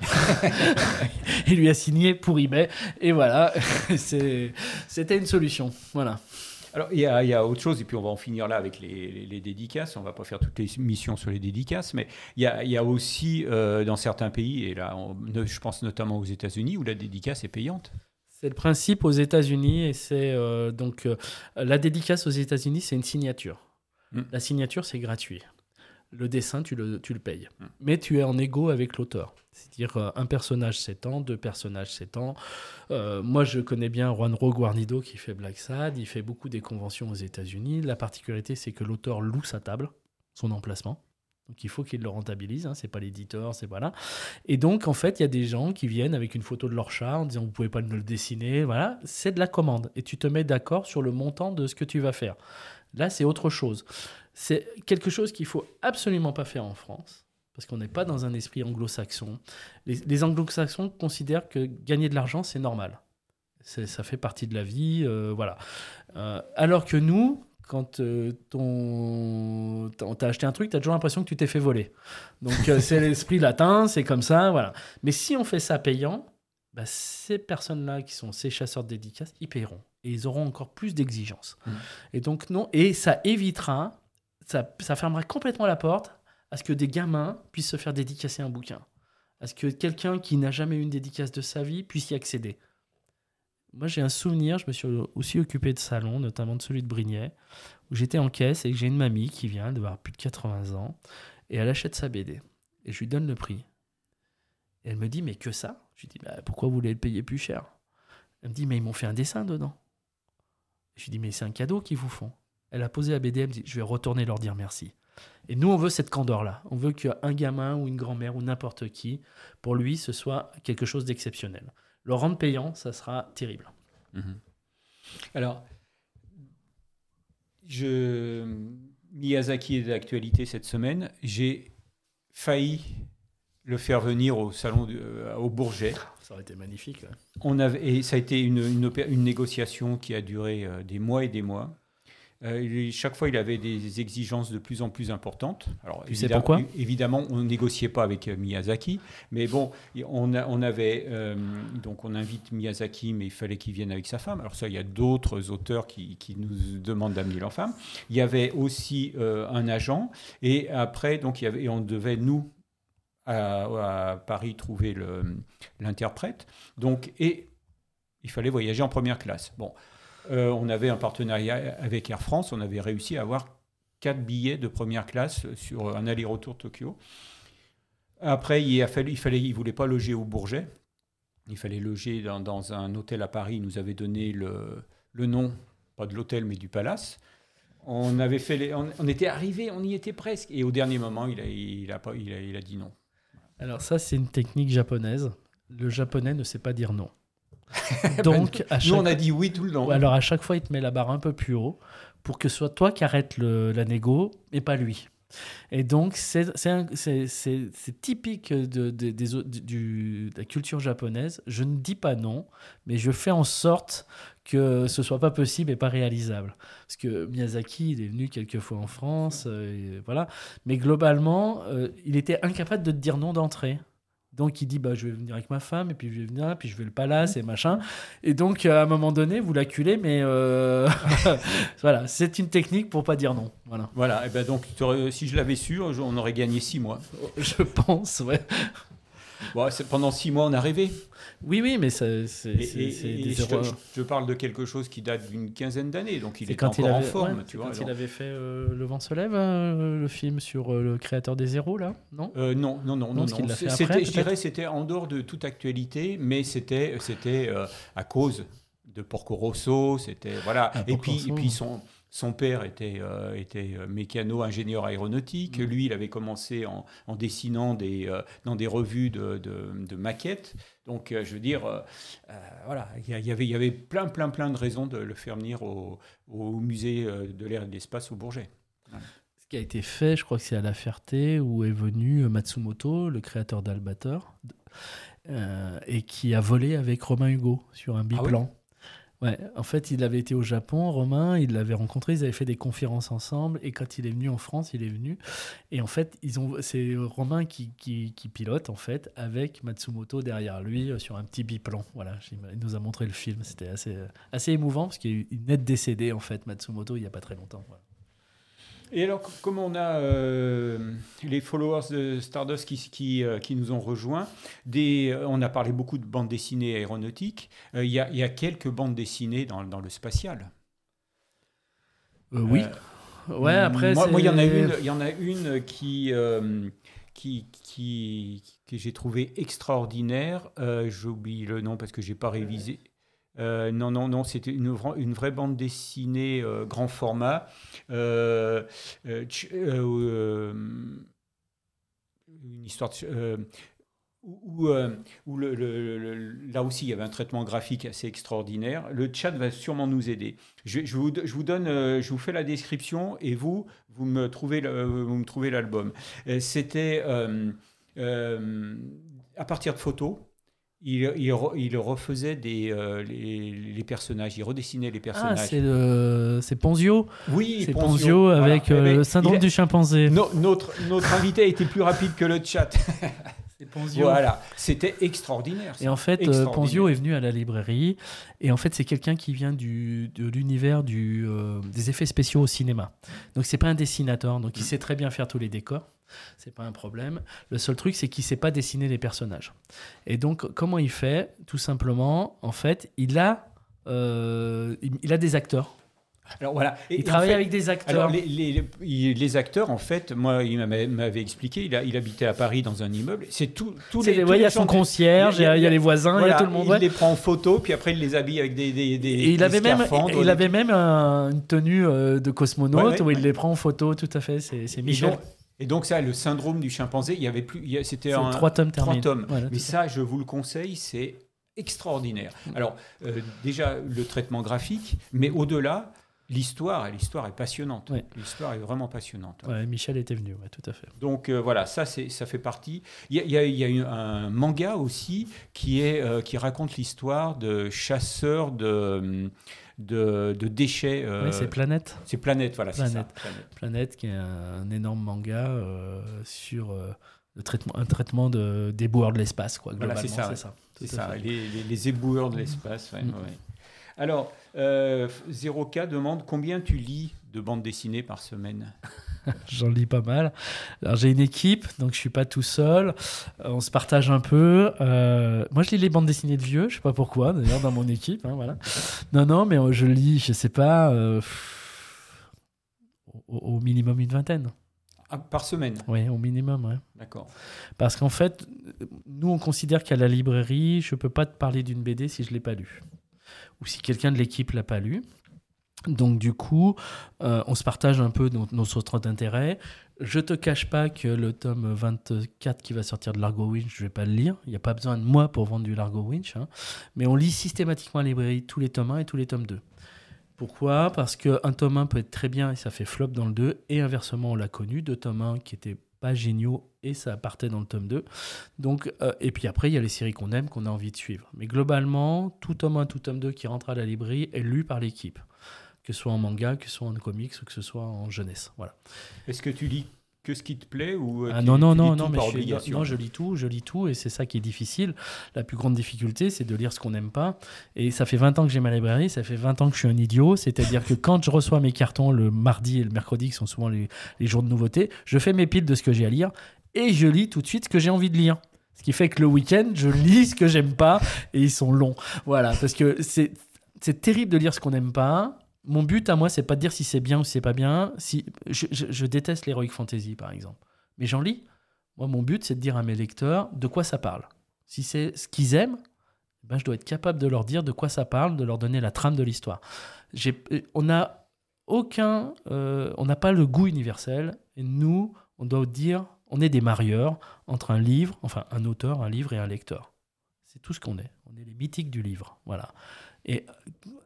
il lui a signé pour eBay. Et voilà, c'était une solution. Voilà. Alors, il y, a, il y a autre chose, et puis on va en finir là avec les, les- les dédicaces. On va pas faire toutes les missions sur les dédicaces, mais il y a, il y a aussi euh, dans certains pays, et là, on- je pense notamment aux États-Unis, où la dédicace est payante. C'est le principe aux États-Unis et c'est euh, donc euh, la dédicace aux États-Unis, c'est une signature. Mm. La signature, c'est gratuit. Le dessin, tu le, tu le payes. Mm. Mais tu es en égo avec l'auteur. C'est-à-dire euh, un personnage 7 ans, deux personnages 7 ans. Euh, moi, je connais bien Juanro Guarnido qui fait Black Sad. Il fait beaucoup des conventions aux États-Unis. La particularité, c'est que l'auteur loue sa table, son emplacement. Donc il faut qu'il le rentabilise, hein, c'est pas l'éditeur, c'est voilà. Et donc en fait, il y a des gens qui viennent avec une photo de leur chat en disant vous pouvez pas me le dessiner, voilà, c'est de la commande et tu te mets d'accord sur le montant de ce que tu vas faire. Là, c'est autre chose. C'est quelque chose qu'il faut absolument pas faire en France parce qu'on n'est pas dans un esprit anglo-saxon. Les, les anglo-saxons considèrent que gagner de l'argent, c'est normal. Ça fait partie de la vie, euh, voilà. Euh, alors que nous, quand euh, ton... t'as- t'as acheté un truc, tu as toujours l'impression que tu t'es fait voler. Donc euh, c'est l'esprit latin, c'est comme ça, voilà. Mais si on fait ça payant, bah, ces personnes-là qui sont ces chasseurs de dédicaces, ils paieront. Et ils auront encore plus d'exigences. Mhm. Et donc non, et ça évitera, ça, ça fermera complètement la porte à ce que des gamins puissent se faire dédicacer un bouquin. À ce que quelqu'un qui n'a jamais eu une dédicace de sa vie puisse y accéder. Moi, j'ai un souvenir, je me suis aussi occupé de salons, notamment de celui de Brignais, où j'étais en caisse et que j'ai une mamie qui vient d'avoir plus de 80 ans, et elle achète sa BD. Et je lui donne le prix. Elle me dit, mais que ça? Je lui dis, bah, pourquoi vous voulez le payer plus cher? Elle me dit, mais ils m'ont fait un dessin dedans. Je lui dis, mais c'est un cadeau qu'ils vous font. Elle a posé la BD, elle me dit, je vais retourner leur dire merci. Et nous, on veut cette candeur-là. On veut qu'un gamin ou une grand-mère ou n'importe qui, pour lui, ce soit quelque chose d'exceptionnel. Le rendre payant, ça sera terrible. Mhm. Alors, je... Miyazaki est d'actualité cette semaine. J'ai failli le faire venir au salon de- euh, au Bourget. Ça aurait été magnifique. ouais. On avait, et ça a été une, une, opé- une négociation qui a duré euh, des mois et des mois. Euh, il- chaque fois, il avait des exigences de plus en plus importantes. Alors, Tu sais évidemment- pourquoi é- Évidemment, on ne négociait pas avec euh, Miyazaki, mais bon, on, a- on avait euh, donc on invite Miyazaki, mais il fallait qu'il vienne avec sa femme. Alors ça, il y a d'autres auteurs qui, qui nous demandent d'amener leur femme. Il y avait aussi euh, un agent, et après, donc il y avait, et on devait nous à, à Paris trouver l'interprète. Donc et il fallait voyager en première classe. Bon, euh, on avait un partenariat avec Air France, on avait réussi à avoir quatre billets de première classe sur un aller-retour Tokyo. Après, il, a fallu, il fallait, il voulait pas loger au Bourget. Il fallait loger dans, un hôtel à Paris. Il nous avait donné le, nom, pas de l'hôtel, mais du palace. On avait fait, on, était arrivé, on y était presque. Et au dernier moment, il a, il a dit non. Alors ça, c'est une technique japonaise. Le japonais ne sait pas dire non. Donc, à Nous, chaque... on a dit oui tout le. Ouais, alors à chaque fois, il te met la barre un peu plus haut pour que ce soit toi qui arrête le- la négo et pas lui. Et donc, c'est typique de, de, de, la culture japonaise. Je ne dis pas non, mais je fais en sorte que ce soit pas possible et pas réalisable. Parce que Miyazaki, il est venu quelques fois en France, euh, et voilà. Mais globalement, euh, il était incapable de te dire non d'entrée. Donc il dit bah je vais venir avec ma femme et puis je vais venir puis je vais le palace et machin. Et donc à un moment donné vous l'acculez mais euh, voilà c'est une technique pour pas dire non. Voilà. Voilà et ben donc si je l'avais su on aurait gagné six mois. Je pense ouais. Bon, pendant six mois on a rêvé. Oui, oui, mais c'est des je, je, parle de quelque chose qui date d'une quinzaine d'années, donc il est, encore en forme. tu vois, quand il avait fait euh, Le vent se lève, euh, le film sur euh, le créateur des zéros, là Non? Non, non, non, non. non, je dirais c'était en dehors de toute actualité, mais c'était à cause de Porco Rosso, c'était voilà. Ah, et puis, et puis son son père était, euh, était euh, mécano, ingénieur aéronautique. Mm. Lui, il avait commencé en, dessinant des, euh, dans des revues de, de, maquettes. Donc, je veux dire, voilà, il y, avait, il y avait plein, plein, plein de raisons de le faire venir au, au musée de l'air et de l'espace au Bourget. Ce qui a été fait, je crois que c'est à La Ferté, où est venu Matsumoto, le créateur d'Albator, et qui a volé avec Romain Hugo sur un ah biplan. Ouais, en fait, il avait été au Japon, Romain, il l'avait rencontré, ils avaient fait des conférences ensemble, et quand il est venu en France, il est venu, et en fait, ils ont, c'est Romain qui, pilote, en fait, avec Matsumoto derrière lui, euh, sur un petit biplan. Voilà, il nous a montré le film, c'était assez, assez émouvant, parce qu'il est net décédé, en fait, Matsumoto, il n'y a pas très longtemps. Et alors, comme on a euh, les followers de Stardust qui, qui, euh, qui, nous ont rejoints, des, euh, on a parlé beaucoup de bandes dessinées aéronautiques. Il y, y, a quelques bandes dessinées dans, dans le spatial. oui. ouais, après. Moi, il y en a une, y en a une qui, qui, qui, que j'ai trouvé extraordinaire. J'oublie le nom parce que j'ai pas révisé. Euh, non, non, non, c'était une, vraie bande dessinée euh, grand format. Euh, une histoire où, là aussi il y avait un traitement graphique assez extraordinaire. Le chat va sûrement nous aider. Je, vous, donne, je vous fais la description et vous, vous me trouvez l'album. C'était à partir de photos il, il, refaisait des, euh, les, personnages, il redessinait les personnages. Ah, c'est Ponzio Oui, c'est Ponzio, avec euh, le syndrome du chimpanzé. notre, notre invité a été plus rapide que le chat. C'est Ponzio. Voilà, c'était extraordinaire. Et en fait, euh, Ponzio est venu à la librairie. Et en fait, c'est quelqu'un qui vient du, de l'univers du, des effets spéciaux au cinéma. Donc, c'est pas un dessinateur. Donc, il mm. sait très bien faire tous les décors c'est pas un problème. Le seul truc, c'est qu'il sait pas dessiner les personnages. Et donc, comment il fait? Tout simplement, en fait, il a, euh, il a des acteurs. Alors voilà. il travaille avec des acteurs. Alors les, les, acteurs, en fait, moi, il m'avait expliqué, il, a, il, habitait à Paris dans un immeuble. C'est tout, tous les. il y a son concierge, il y, a, les voisins, il y a tout le monde. Il les prend en photo, puis après il les habille avec des. des, des et il avait même, il avait même une tenue euh, de cosmonaute où il les prend en photo, tout à fait. C'est Michel. Et donc ça, le syndrome du chimpanzé, il y avait plus, c'était un trois tomes, trois tomes. Mais ça, je vous le conseille, c'est extraordinaire. Alors euh, déjà le traitement graphique, mais au-delà, l'histoire, l'histoire est passionnante. L'histoire est vraiment passionnante. Michel était venu, tout à fait. Donc euh, voilà, ça ça fait partie. Il y a, y a, un manga aussi qui est euh, qui raconte l'histoire de chasseurs de de, déchets. Euh, oui, c'est Planète. C'est Planète, voilà, ça. Planète. qui est un, énorme manga euh, sur euh, le traitement, un traitement de, d'éboueurs de l'espace, quoi. Voilà, c'est ça. C'est ça, Les, les, éboueurs de l'espace. Mm. Alors, 0K demande combien tu lis de bandes dessinées par semaine? J'en lis pas mal. Alors j'ai une équipe, donc je suis pas tout seul. Euh, on se partage un peu. Euh, moi, je lis les bandes dessinées de vieux. Je sais pas pourquoi, d'ailleurs, dans mon équipe. Hein, voilà. Non, non, mais euh, je lis, je sais pas, au, minimum une vingtaine. Ah, par semaine? Oui, au minimum, ouais. D'accord. Parce qu'en fait, nous, on considère qu'à la librairie, je peux pas te parler d'une BD si je l'ai pas lue. Ou si quelqu'un de l'équipe l'a pas lue. Donc du coup, euh, on se partage un peu nos, nos centres d'intérêt. Je te cache pas que le tome 24 qui va sortir de Largo Winch, je vais pas le lire. Il n'y a pas besoin de moi pour vendre du Largo Winch. Hein. Mais on lit systématiquement à la librairie tous les tomes 1 et tous les tomes 2. Pourquoi? Parce qu'un tome 1 peut être très bien et ça fait flop dans le 2, et inversement, on l'a connu, deux tomes 1 qui étaient pas géniaux et ça partait dans le tome 2. Donc, euh, et puis après, il y a les séries qu'on aime, qu'on a envie de suivre. Mais globalement, tout tome 1, tout tome 2 qui rentre à la librairie est lu par l'équipe. Que ce soit en manga, que ce soit en comics ou que ce soit en jeunesse. Voilà. Est-ce que tu lis que ce qui te plaît ou euh, ah, non non non non mais je, non je lis tout je lis tout et c'est ça qui est difficile la plus grande difficulté c'est de lire ce qu'on n'aime pas et ça fait 20 ans que j'ai ma librairie ça fait 20 ans que je suis un idiot c'est-à-dire que quand je reçois mes cartons le mardi et le mercredi qui sont souvent les, les jours de nouveautés je fais mes piles de ce que j'ai à lire et je lis tout de suite ce que j'ai envie de lire ce qui fait que le week-end je lis ce que j'aime pas et ils sont longs voilà parce que c'est c'est terrible de lire ce qu'on n'aime pas mon but à moi, c'est pas de dire si c'est bien ou si c'est pas bien. Si, je, déteste l'heroic fantasy, par exemple. Mais j'en lis. Moi, mon but, c'est de dire à mes lecteurs de quoi ça parle. Si c'est ce qu'ils aiment, ben, je dois être capable de leur dire de quoi ça parle, de leur donner la trame de l'histoire. On n'a aucun, euh, on n'a pas le goût universel. Et nous, on doit dire, on est des marieurs entre un livre, enfin un auteur, un livre et un lecteur. C'est tout ce qu'on est. On est les mythiques du livre. Voilà. Et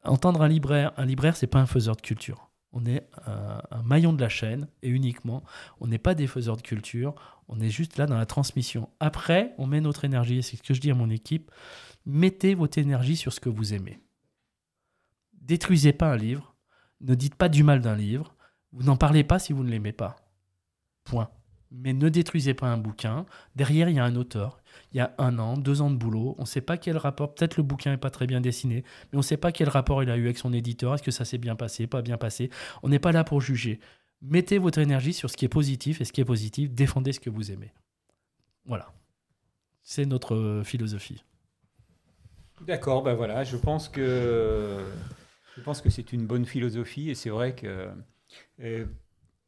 entendre un libraire, un libraire, c'est pas un faiseur de culture. On est un, maillon de la chaîne et uniquement. On n'est pas des faiseurs de culture. On est juste là dans la transmission. Après, on met notre énergie. C'est ce que je dis à mon équipe. Mettez votre énergie sur ce que vous aimez. Détruisez pas un livre. Ne dites pas du mal d'un livre. Vous n'en parlez pas si vous ne l'aimez pas. Point mais ne détruisez pas un bouquin. Derrière, il y a un auteur. Il y a un an, deux ans de boulot. On ne sait pas quel rapport. Peut-être le bouquin n'est pas très bien dessiné, mais on ne sait pas quel rapport il a eu avec son éditeur. Est-ce que ça s'est bien passé, pas bien passé On n'est pas là pour juger. Mettez votre énergie sur ce qui est positif et ce qui est positif, défendez ce que vous aimez. Voilà. C'est notre euh, philosophie. D'accord, ben voilà, je pense que je pense que c'est une bonne philosophie et c'est vrai que euh,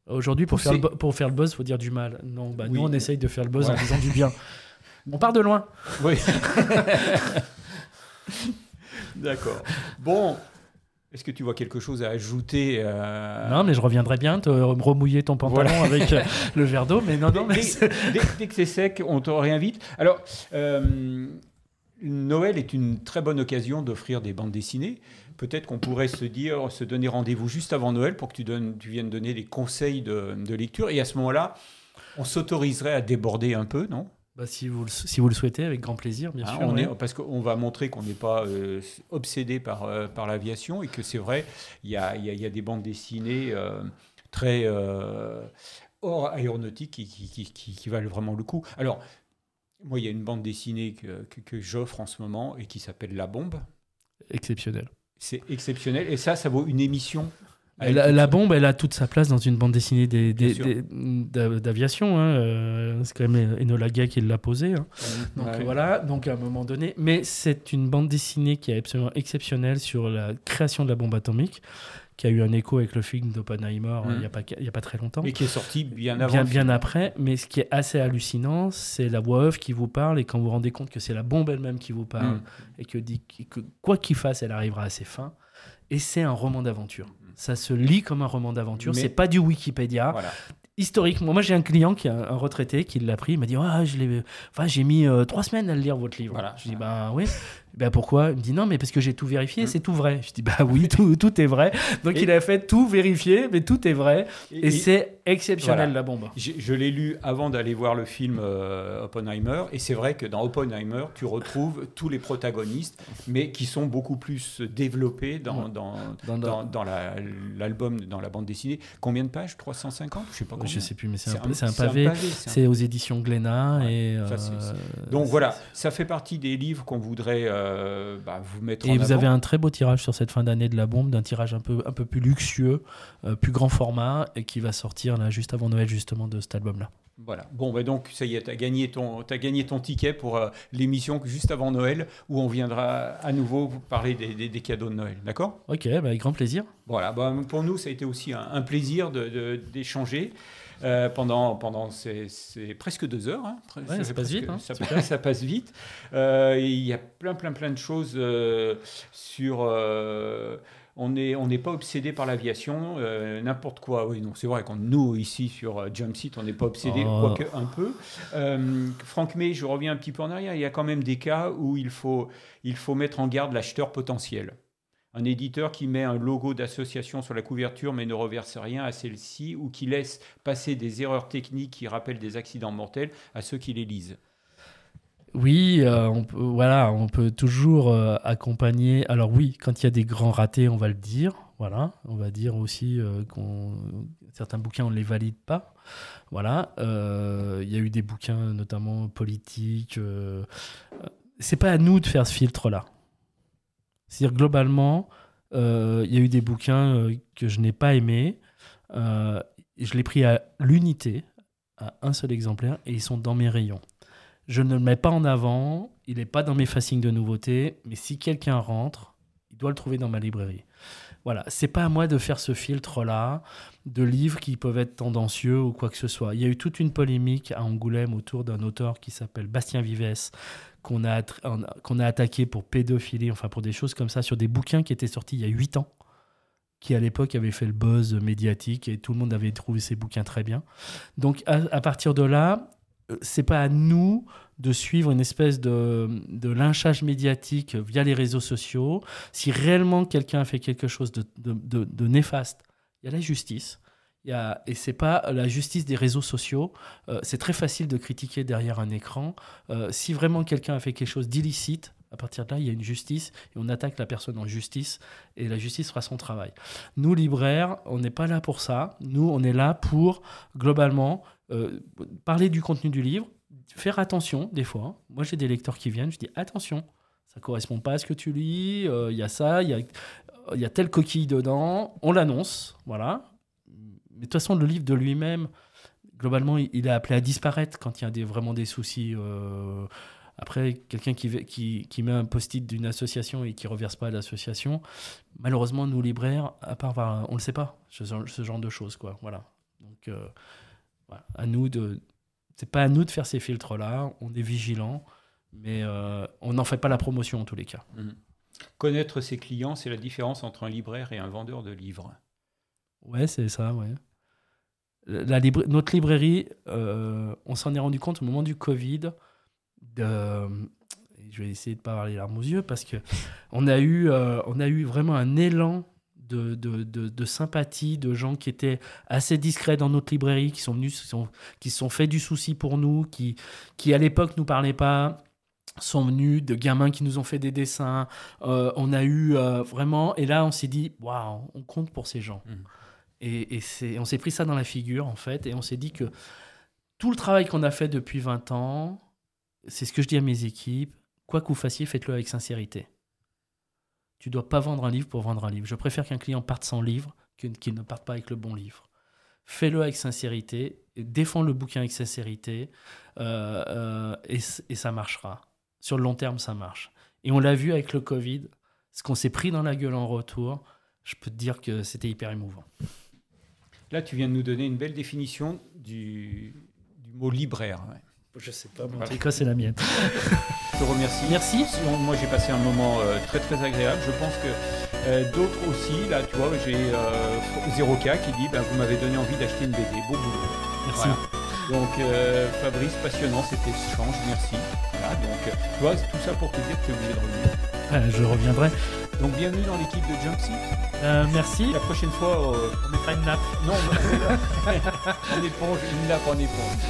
Aujourd'hui, pour, faire le, pour faire le buzz, il faut dire du mal. Non, bah, nous, on essaye de faire le buzz en disant du bien. On part de loin. Oui. D'accord. Bon, est-ce que tu vois quelque chose à ajouter euh, Non, mais je reviendrai bien te remouiller ton pantalon avec euh, le verre d'eau. Mais non, non. Mais dès, que c'est sec, on te réinvite. Alors, euh, Noël est une très bonne occasion d'offrir des bandes dessinées peut-être qu'on pourrait se dire, se donner rendez-vous juste avant Noël pour que tu, donnes, tu viennes donner des conseils de, lecture. Et à ce moment-là, on s'autoriserait à déborder un peu, non? Bah, si, vous le, si vous le souhaitez, avec grand plaisir, bien ah, sûr. On est, parce qu'on va montrer qu'on n'est pas euh, obsédé par, euh, par l'aviation et que c'est vrai, il y a, y a, des bandes dessinées euh, très hors aéronautique qui, qui, qui, valent vraiment le coup. Alors, moi, il y a une bande dessinée que, que, que j'offre en ce moment et qui s'appelle La Bombe. Exceptionnel. C'est exceptionnel. Et ça, ça vaut une émission. La, bombe, elle a toute sa place dans une bande dessinée d'aviation. Hein. Euh, c'est quand même Enola Gay qui l'a posée. Hein. Donc voilà, donc à un moment donné. Mais c'est une bande dessinée qui est absolument exceptionnelle sur la création de la bombe atomique, qui a eu un écho avec le film d'Oppenheimer hein, il n'y a, pas, a pas très longtemps. Et qui est sorti bien avant. Bien, bien après. Mais ce qui est assez hallucinant, c'est la voix off qui vous parle et quand vous vous rendez compte que c'est la bombe elle-même qui vous parle mm. et que, dit, que quoi qu'il fasse, elle arrivera à ses fins. Et c'est un roman d'aventure. Ça se lit comme un roman d'aventure. C'est pas du Wikipédia. Historiquement, moi j'ai un client qui a un retraité qui l'a pris. Il m'a dit ah, je l'ai, enfin, j'ai mis euh, trois semaines à le lire votre livre. Voilà. Je dis bah oui. Ben pourquoi? Il me dit non, mais parce que j'ai tout vérifié, mmh. c'est tout vrai. Je dis bah oui, tout, tout est vrai. Donc il a fait tout vérifier, mais tout est vrai. Et, c'est exceptionnel la bombe. Je, l'ai lu avant d'aller voir le film euh, Oppenheimer, et c'est vrai que dans Oppenheimer, tu retrouves tous les protagonistes, mais qui sont beaucoup plus développés dans, dans, dans, dans, l'album, dans la bande dessinée. Combien de pages? 350 Je sais pas. Combien. Je sais plus, mais c'est un, un, pavé. C'est aux éditions Glénat. et, euh, Donc voilà, ça fait partie des livres qu'on voudrait. Euh, euh, bah, vous mettre Et vous avez un très beau tirage sur cette fin d'année de la bombe, d'un tirage un peu, un peu plus luxueux, euh, plus grand format, et qui va sortir là, juste avant Noël justement de cet album-là. Voilà. Bon, bah donc, ça y est, tu as, gagné ton, as gagné ton ticket pour euh, l'émission juste avant Noël, où on viendra à nouveau parler des, des, cadeaux de Noël. D'accord? Ok, bah, avec grand plaisir. Voilà. Bah, pour nous, ça a été aussi un, un plaisir d'échanger. De, euh, pendant, pendant ces, presque deux heures. Hein. ça, passe vite, hein. ça, passe vite. Euh, il y a plein, plein, plein de choses euh, sur on n'est on n'est pas obsédé par l'aviation, n'importe quoi. Oui, non, c'est vrai qu'on nous ici sur Jump Seat, on n'est pas obsédé, oh. quoique un peu. Franck May, je reviens un petit peu en arrière. Il y a quand même des cas où il faut il faut mettre en garde l'acheteur potentiel. Un éditeur qui met un logo d'association sur la couverture mais ne reverse rien à celle-ci ou qui laisse passer des erreurs techniques qui rappellent des accidents mortels à ceux qui les lisent oui, euh, on peut, toujours euh, accompagner. Alors oui, quand il y a des grands ratés, on va le dire. Voilà, on va dire aussi euh, qu'on certains bouquins on ne les valide pas. Voilà, il y a eu des bouquins notamment politiques. c'est pas à nous de faire ce filtre-là. C'est-à-dire globalement, il y a eu des bouquins que je n'ai pas aimés. je l'ai pris à l'unité, à un seul exemplaire, et ils sont dans mes rayons. Je ne le mets pas en avant, il n'est pas dans mes facings de nouveautés, mais si quelqu'un rentre, il doit le trouver dans ma librairie. Voilà, c'est pas à moi de faire ce filtre-là de livres qui peuvent être tendancieux ou quoi que ce soit. Il y a eu toute une polémique à Angoulême autour d'un auteur qui s'appelle Bastien Vives, qu'on a, qu'on a attaqué pour pédophilie, enfin pour des choses comme ça, sur des bouquins qui étaient sortis il y a 8 ans, qui à l'époque avaient fait le buzz médiatique et tout le monde avait trouvé ces bouquins très bien. Donc à partir de là, euh, c'est pas à nous de suivre une espèce de, de, lynchage médiatique via les réseaux sociaux. Si réellement quelqu'un a fait quelque chose de, de, néfaste, il y a la justice. Y a, et c'est pas la justice des réseaux sociaux. Euh, c'est très facile de critiquer derrière un écran. Euh, si vraiment quelqu'un a fait quelque chose d'illicite, à partir de là, il y a une justice et on attaque la personne en justice et la justice fera son travail. Nous, libraires, on n'est pas là pour ça. Nous, on est là pour, globalement, euh, parler du contenu du livre, faire attention des fois. Moi, j'ai des lecteurs qui viennent, je dis attention, ça correspond pas à ce que tu lis, il y a ça, il y a, y a telle coquille dedans, on l'annonce, voilà. Mais de toute façon, le livre de lui-même, globalement, il est appelé à disparaître quand il y a vraiment des soucis. Euh, après, quelqu'un qui, qui, qui, met un post-it d'une association et qui reverse pas à l'association, malheureusement, nous libraires, à part, on ne le sait pas, ce, genre de choses, quoi. Voilà. Donc, à nous de. C'est pas à nous de faire ces filtres-là. On est vigilant, mais euh, on n'en fait pas la promotion en tous les cas. Mhm. Connaître ses clients, c'est la différence entre un libraire et un vendeur de livres. Ouais, c'est ça, ouais. La notre librairie, euh, on s'en est rendu compte au moment du Covid. Je vais essayer de pas avoir les larmes aux yeux parce que on a eu, euh, a eu vraiment un élan de, de, de, sympathie, de gens qui étaient assez discrets dans notre librairie, qui sont venus, qui, sont, qui sont fait du souci pour nous, qui, qui à l'époque nous parlaient pas sont venus, de gamins qui nous ont fait des dessins. Euh, on a eu vraiment, et là on s'est dit, waouh, on compte pour ces gens. Mmh. Et, on s'est pris ça dans la figure en fait, et on s'est dit que tout le travail qu'on a fait depuis 20 ans, c'est ce que je dis à mes équipes, quoi que vous fassiez, faites-le avec sincérité. Tu dois pas vendre un livre pour vendre un livre. Je préfère qu'un client parte sans livre qu'il ne parte pas avec le bon livre. Fais-le avec sincérité, défends le bouquin avec sincérité, euh, euh, et, ça marchera. Sur le long terme, ça marche. Et on l'a vu avec le Covid, ce qu'on s'est pris dans la gueule en retour, je peux te dire que c'était hyper émouvant. Là, tu viens de nous donner une belle définition du, mot libraire. Je sais pas, mon voilà. c'est la mienne. Je te remercie. Merci. Moi, j'ai passé un moment euh, très très agréable. Je pense que euh, d'autres aussi, là, tu vois, j'ai euh, 0K qui dit ben, Vous m'avez donné envie d'acheter une BD. Beau boulot. Merci. Donc, euh, Fabrice, passionnant, c'était échange. Merci. Voilà, donc, tu vois, tout ça pour te dire que tu es obligé de revenir. je reviendrai. Donc, bienvenue dans l'équipe de Jumpseat. merci. La prochaine fois, on mettra une nappe. Non, on éponge, une nappe en éponge.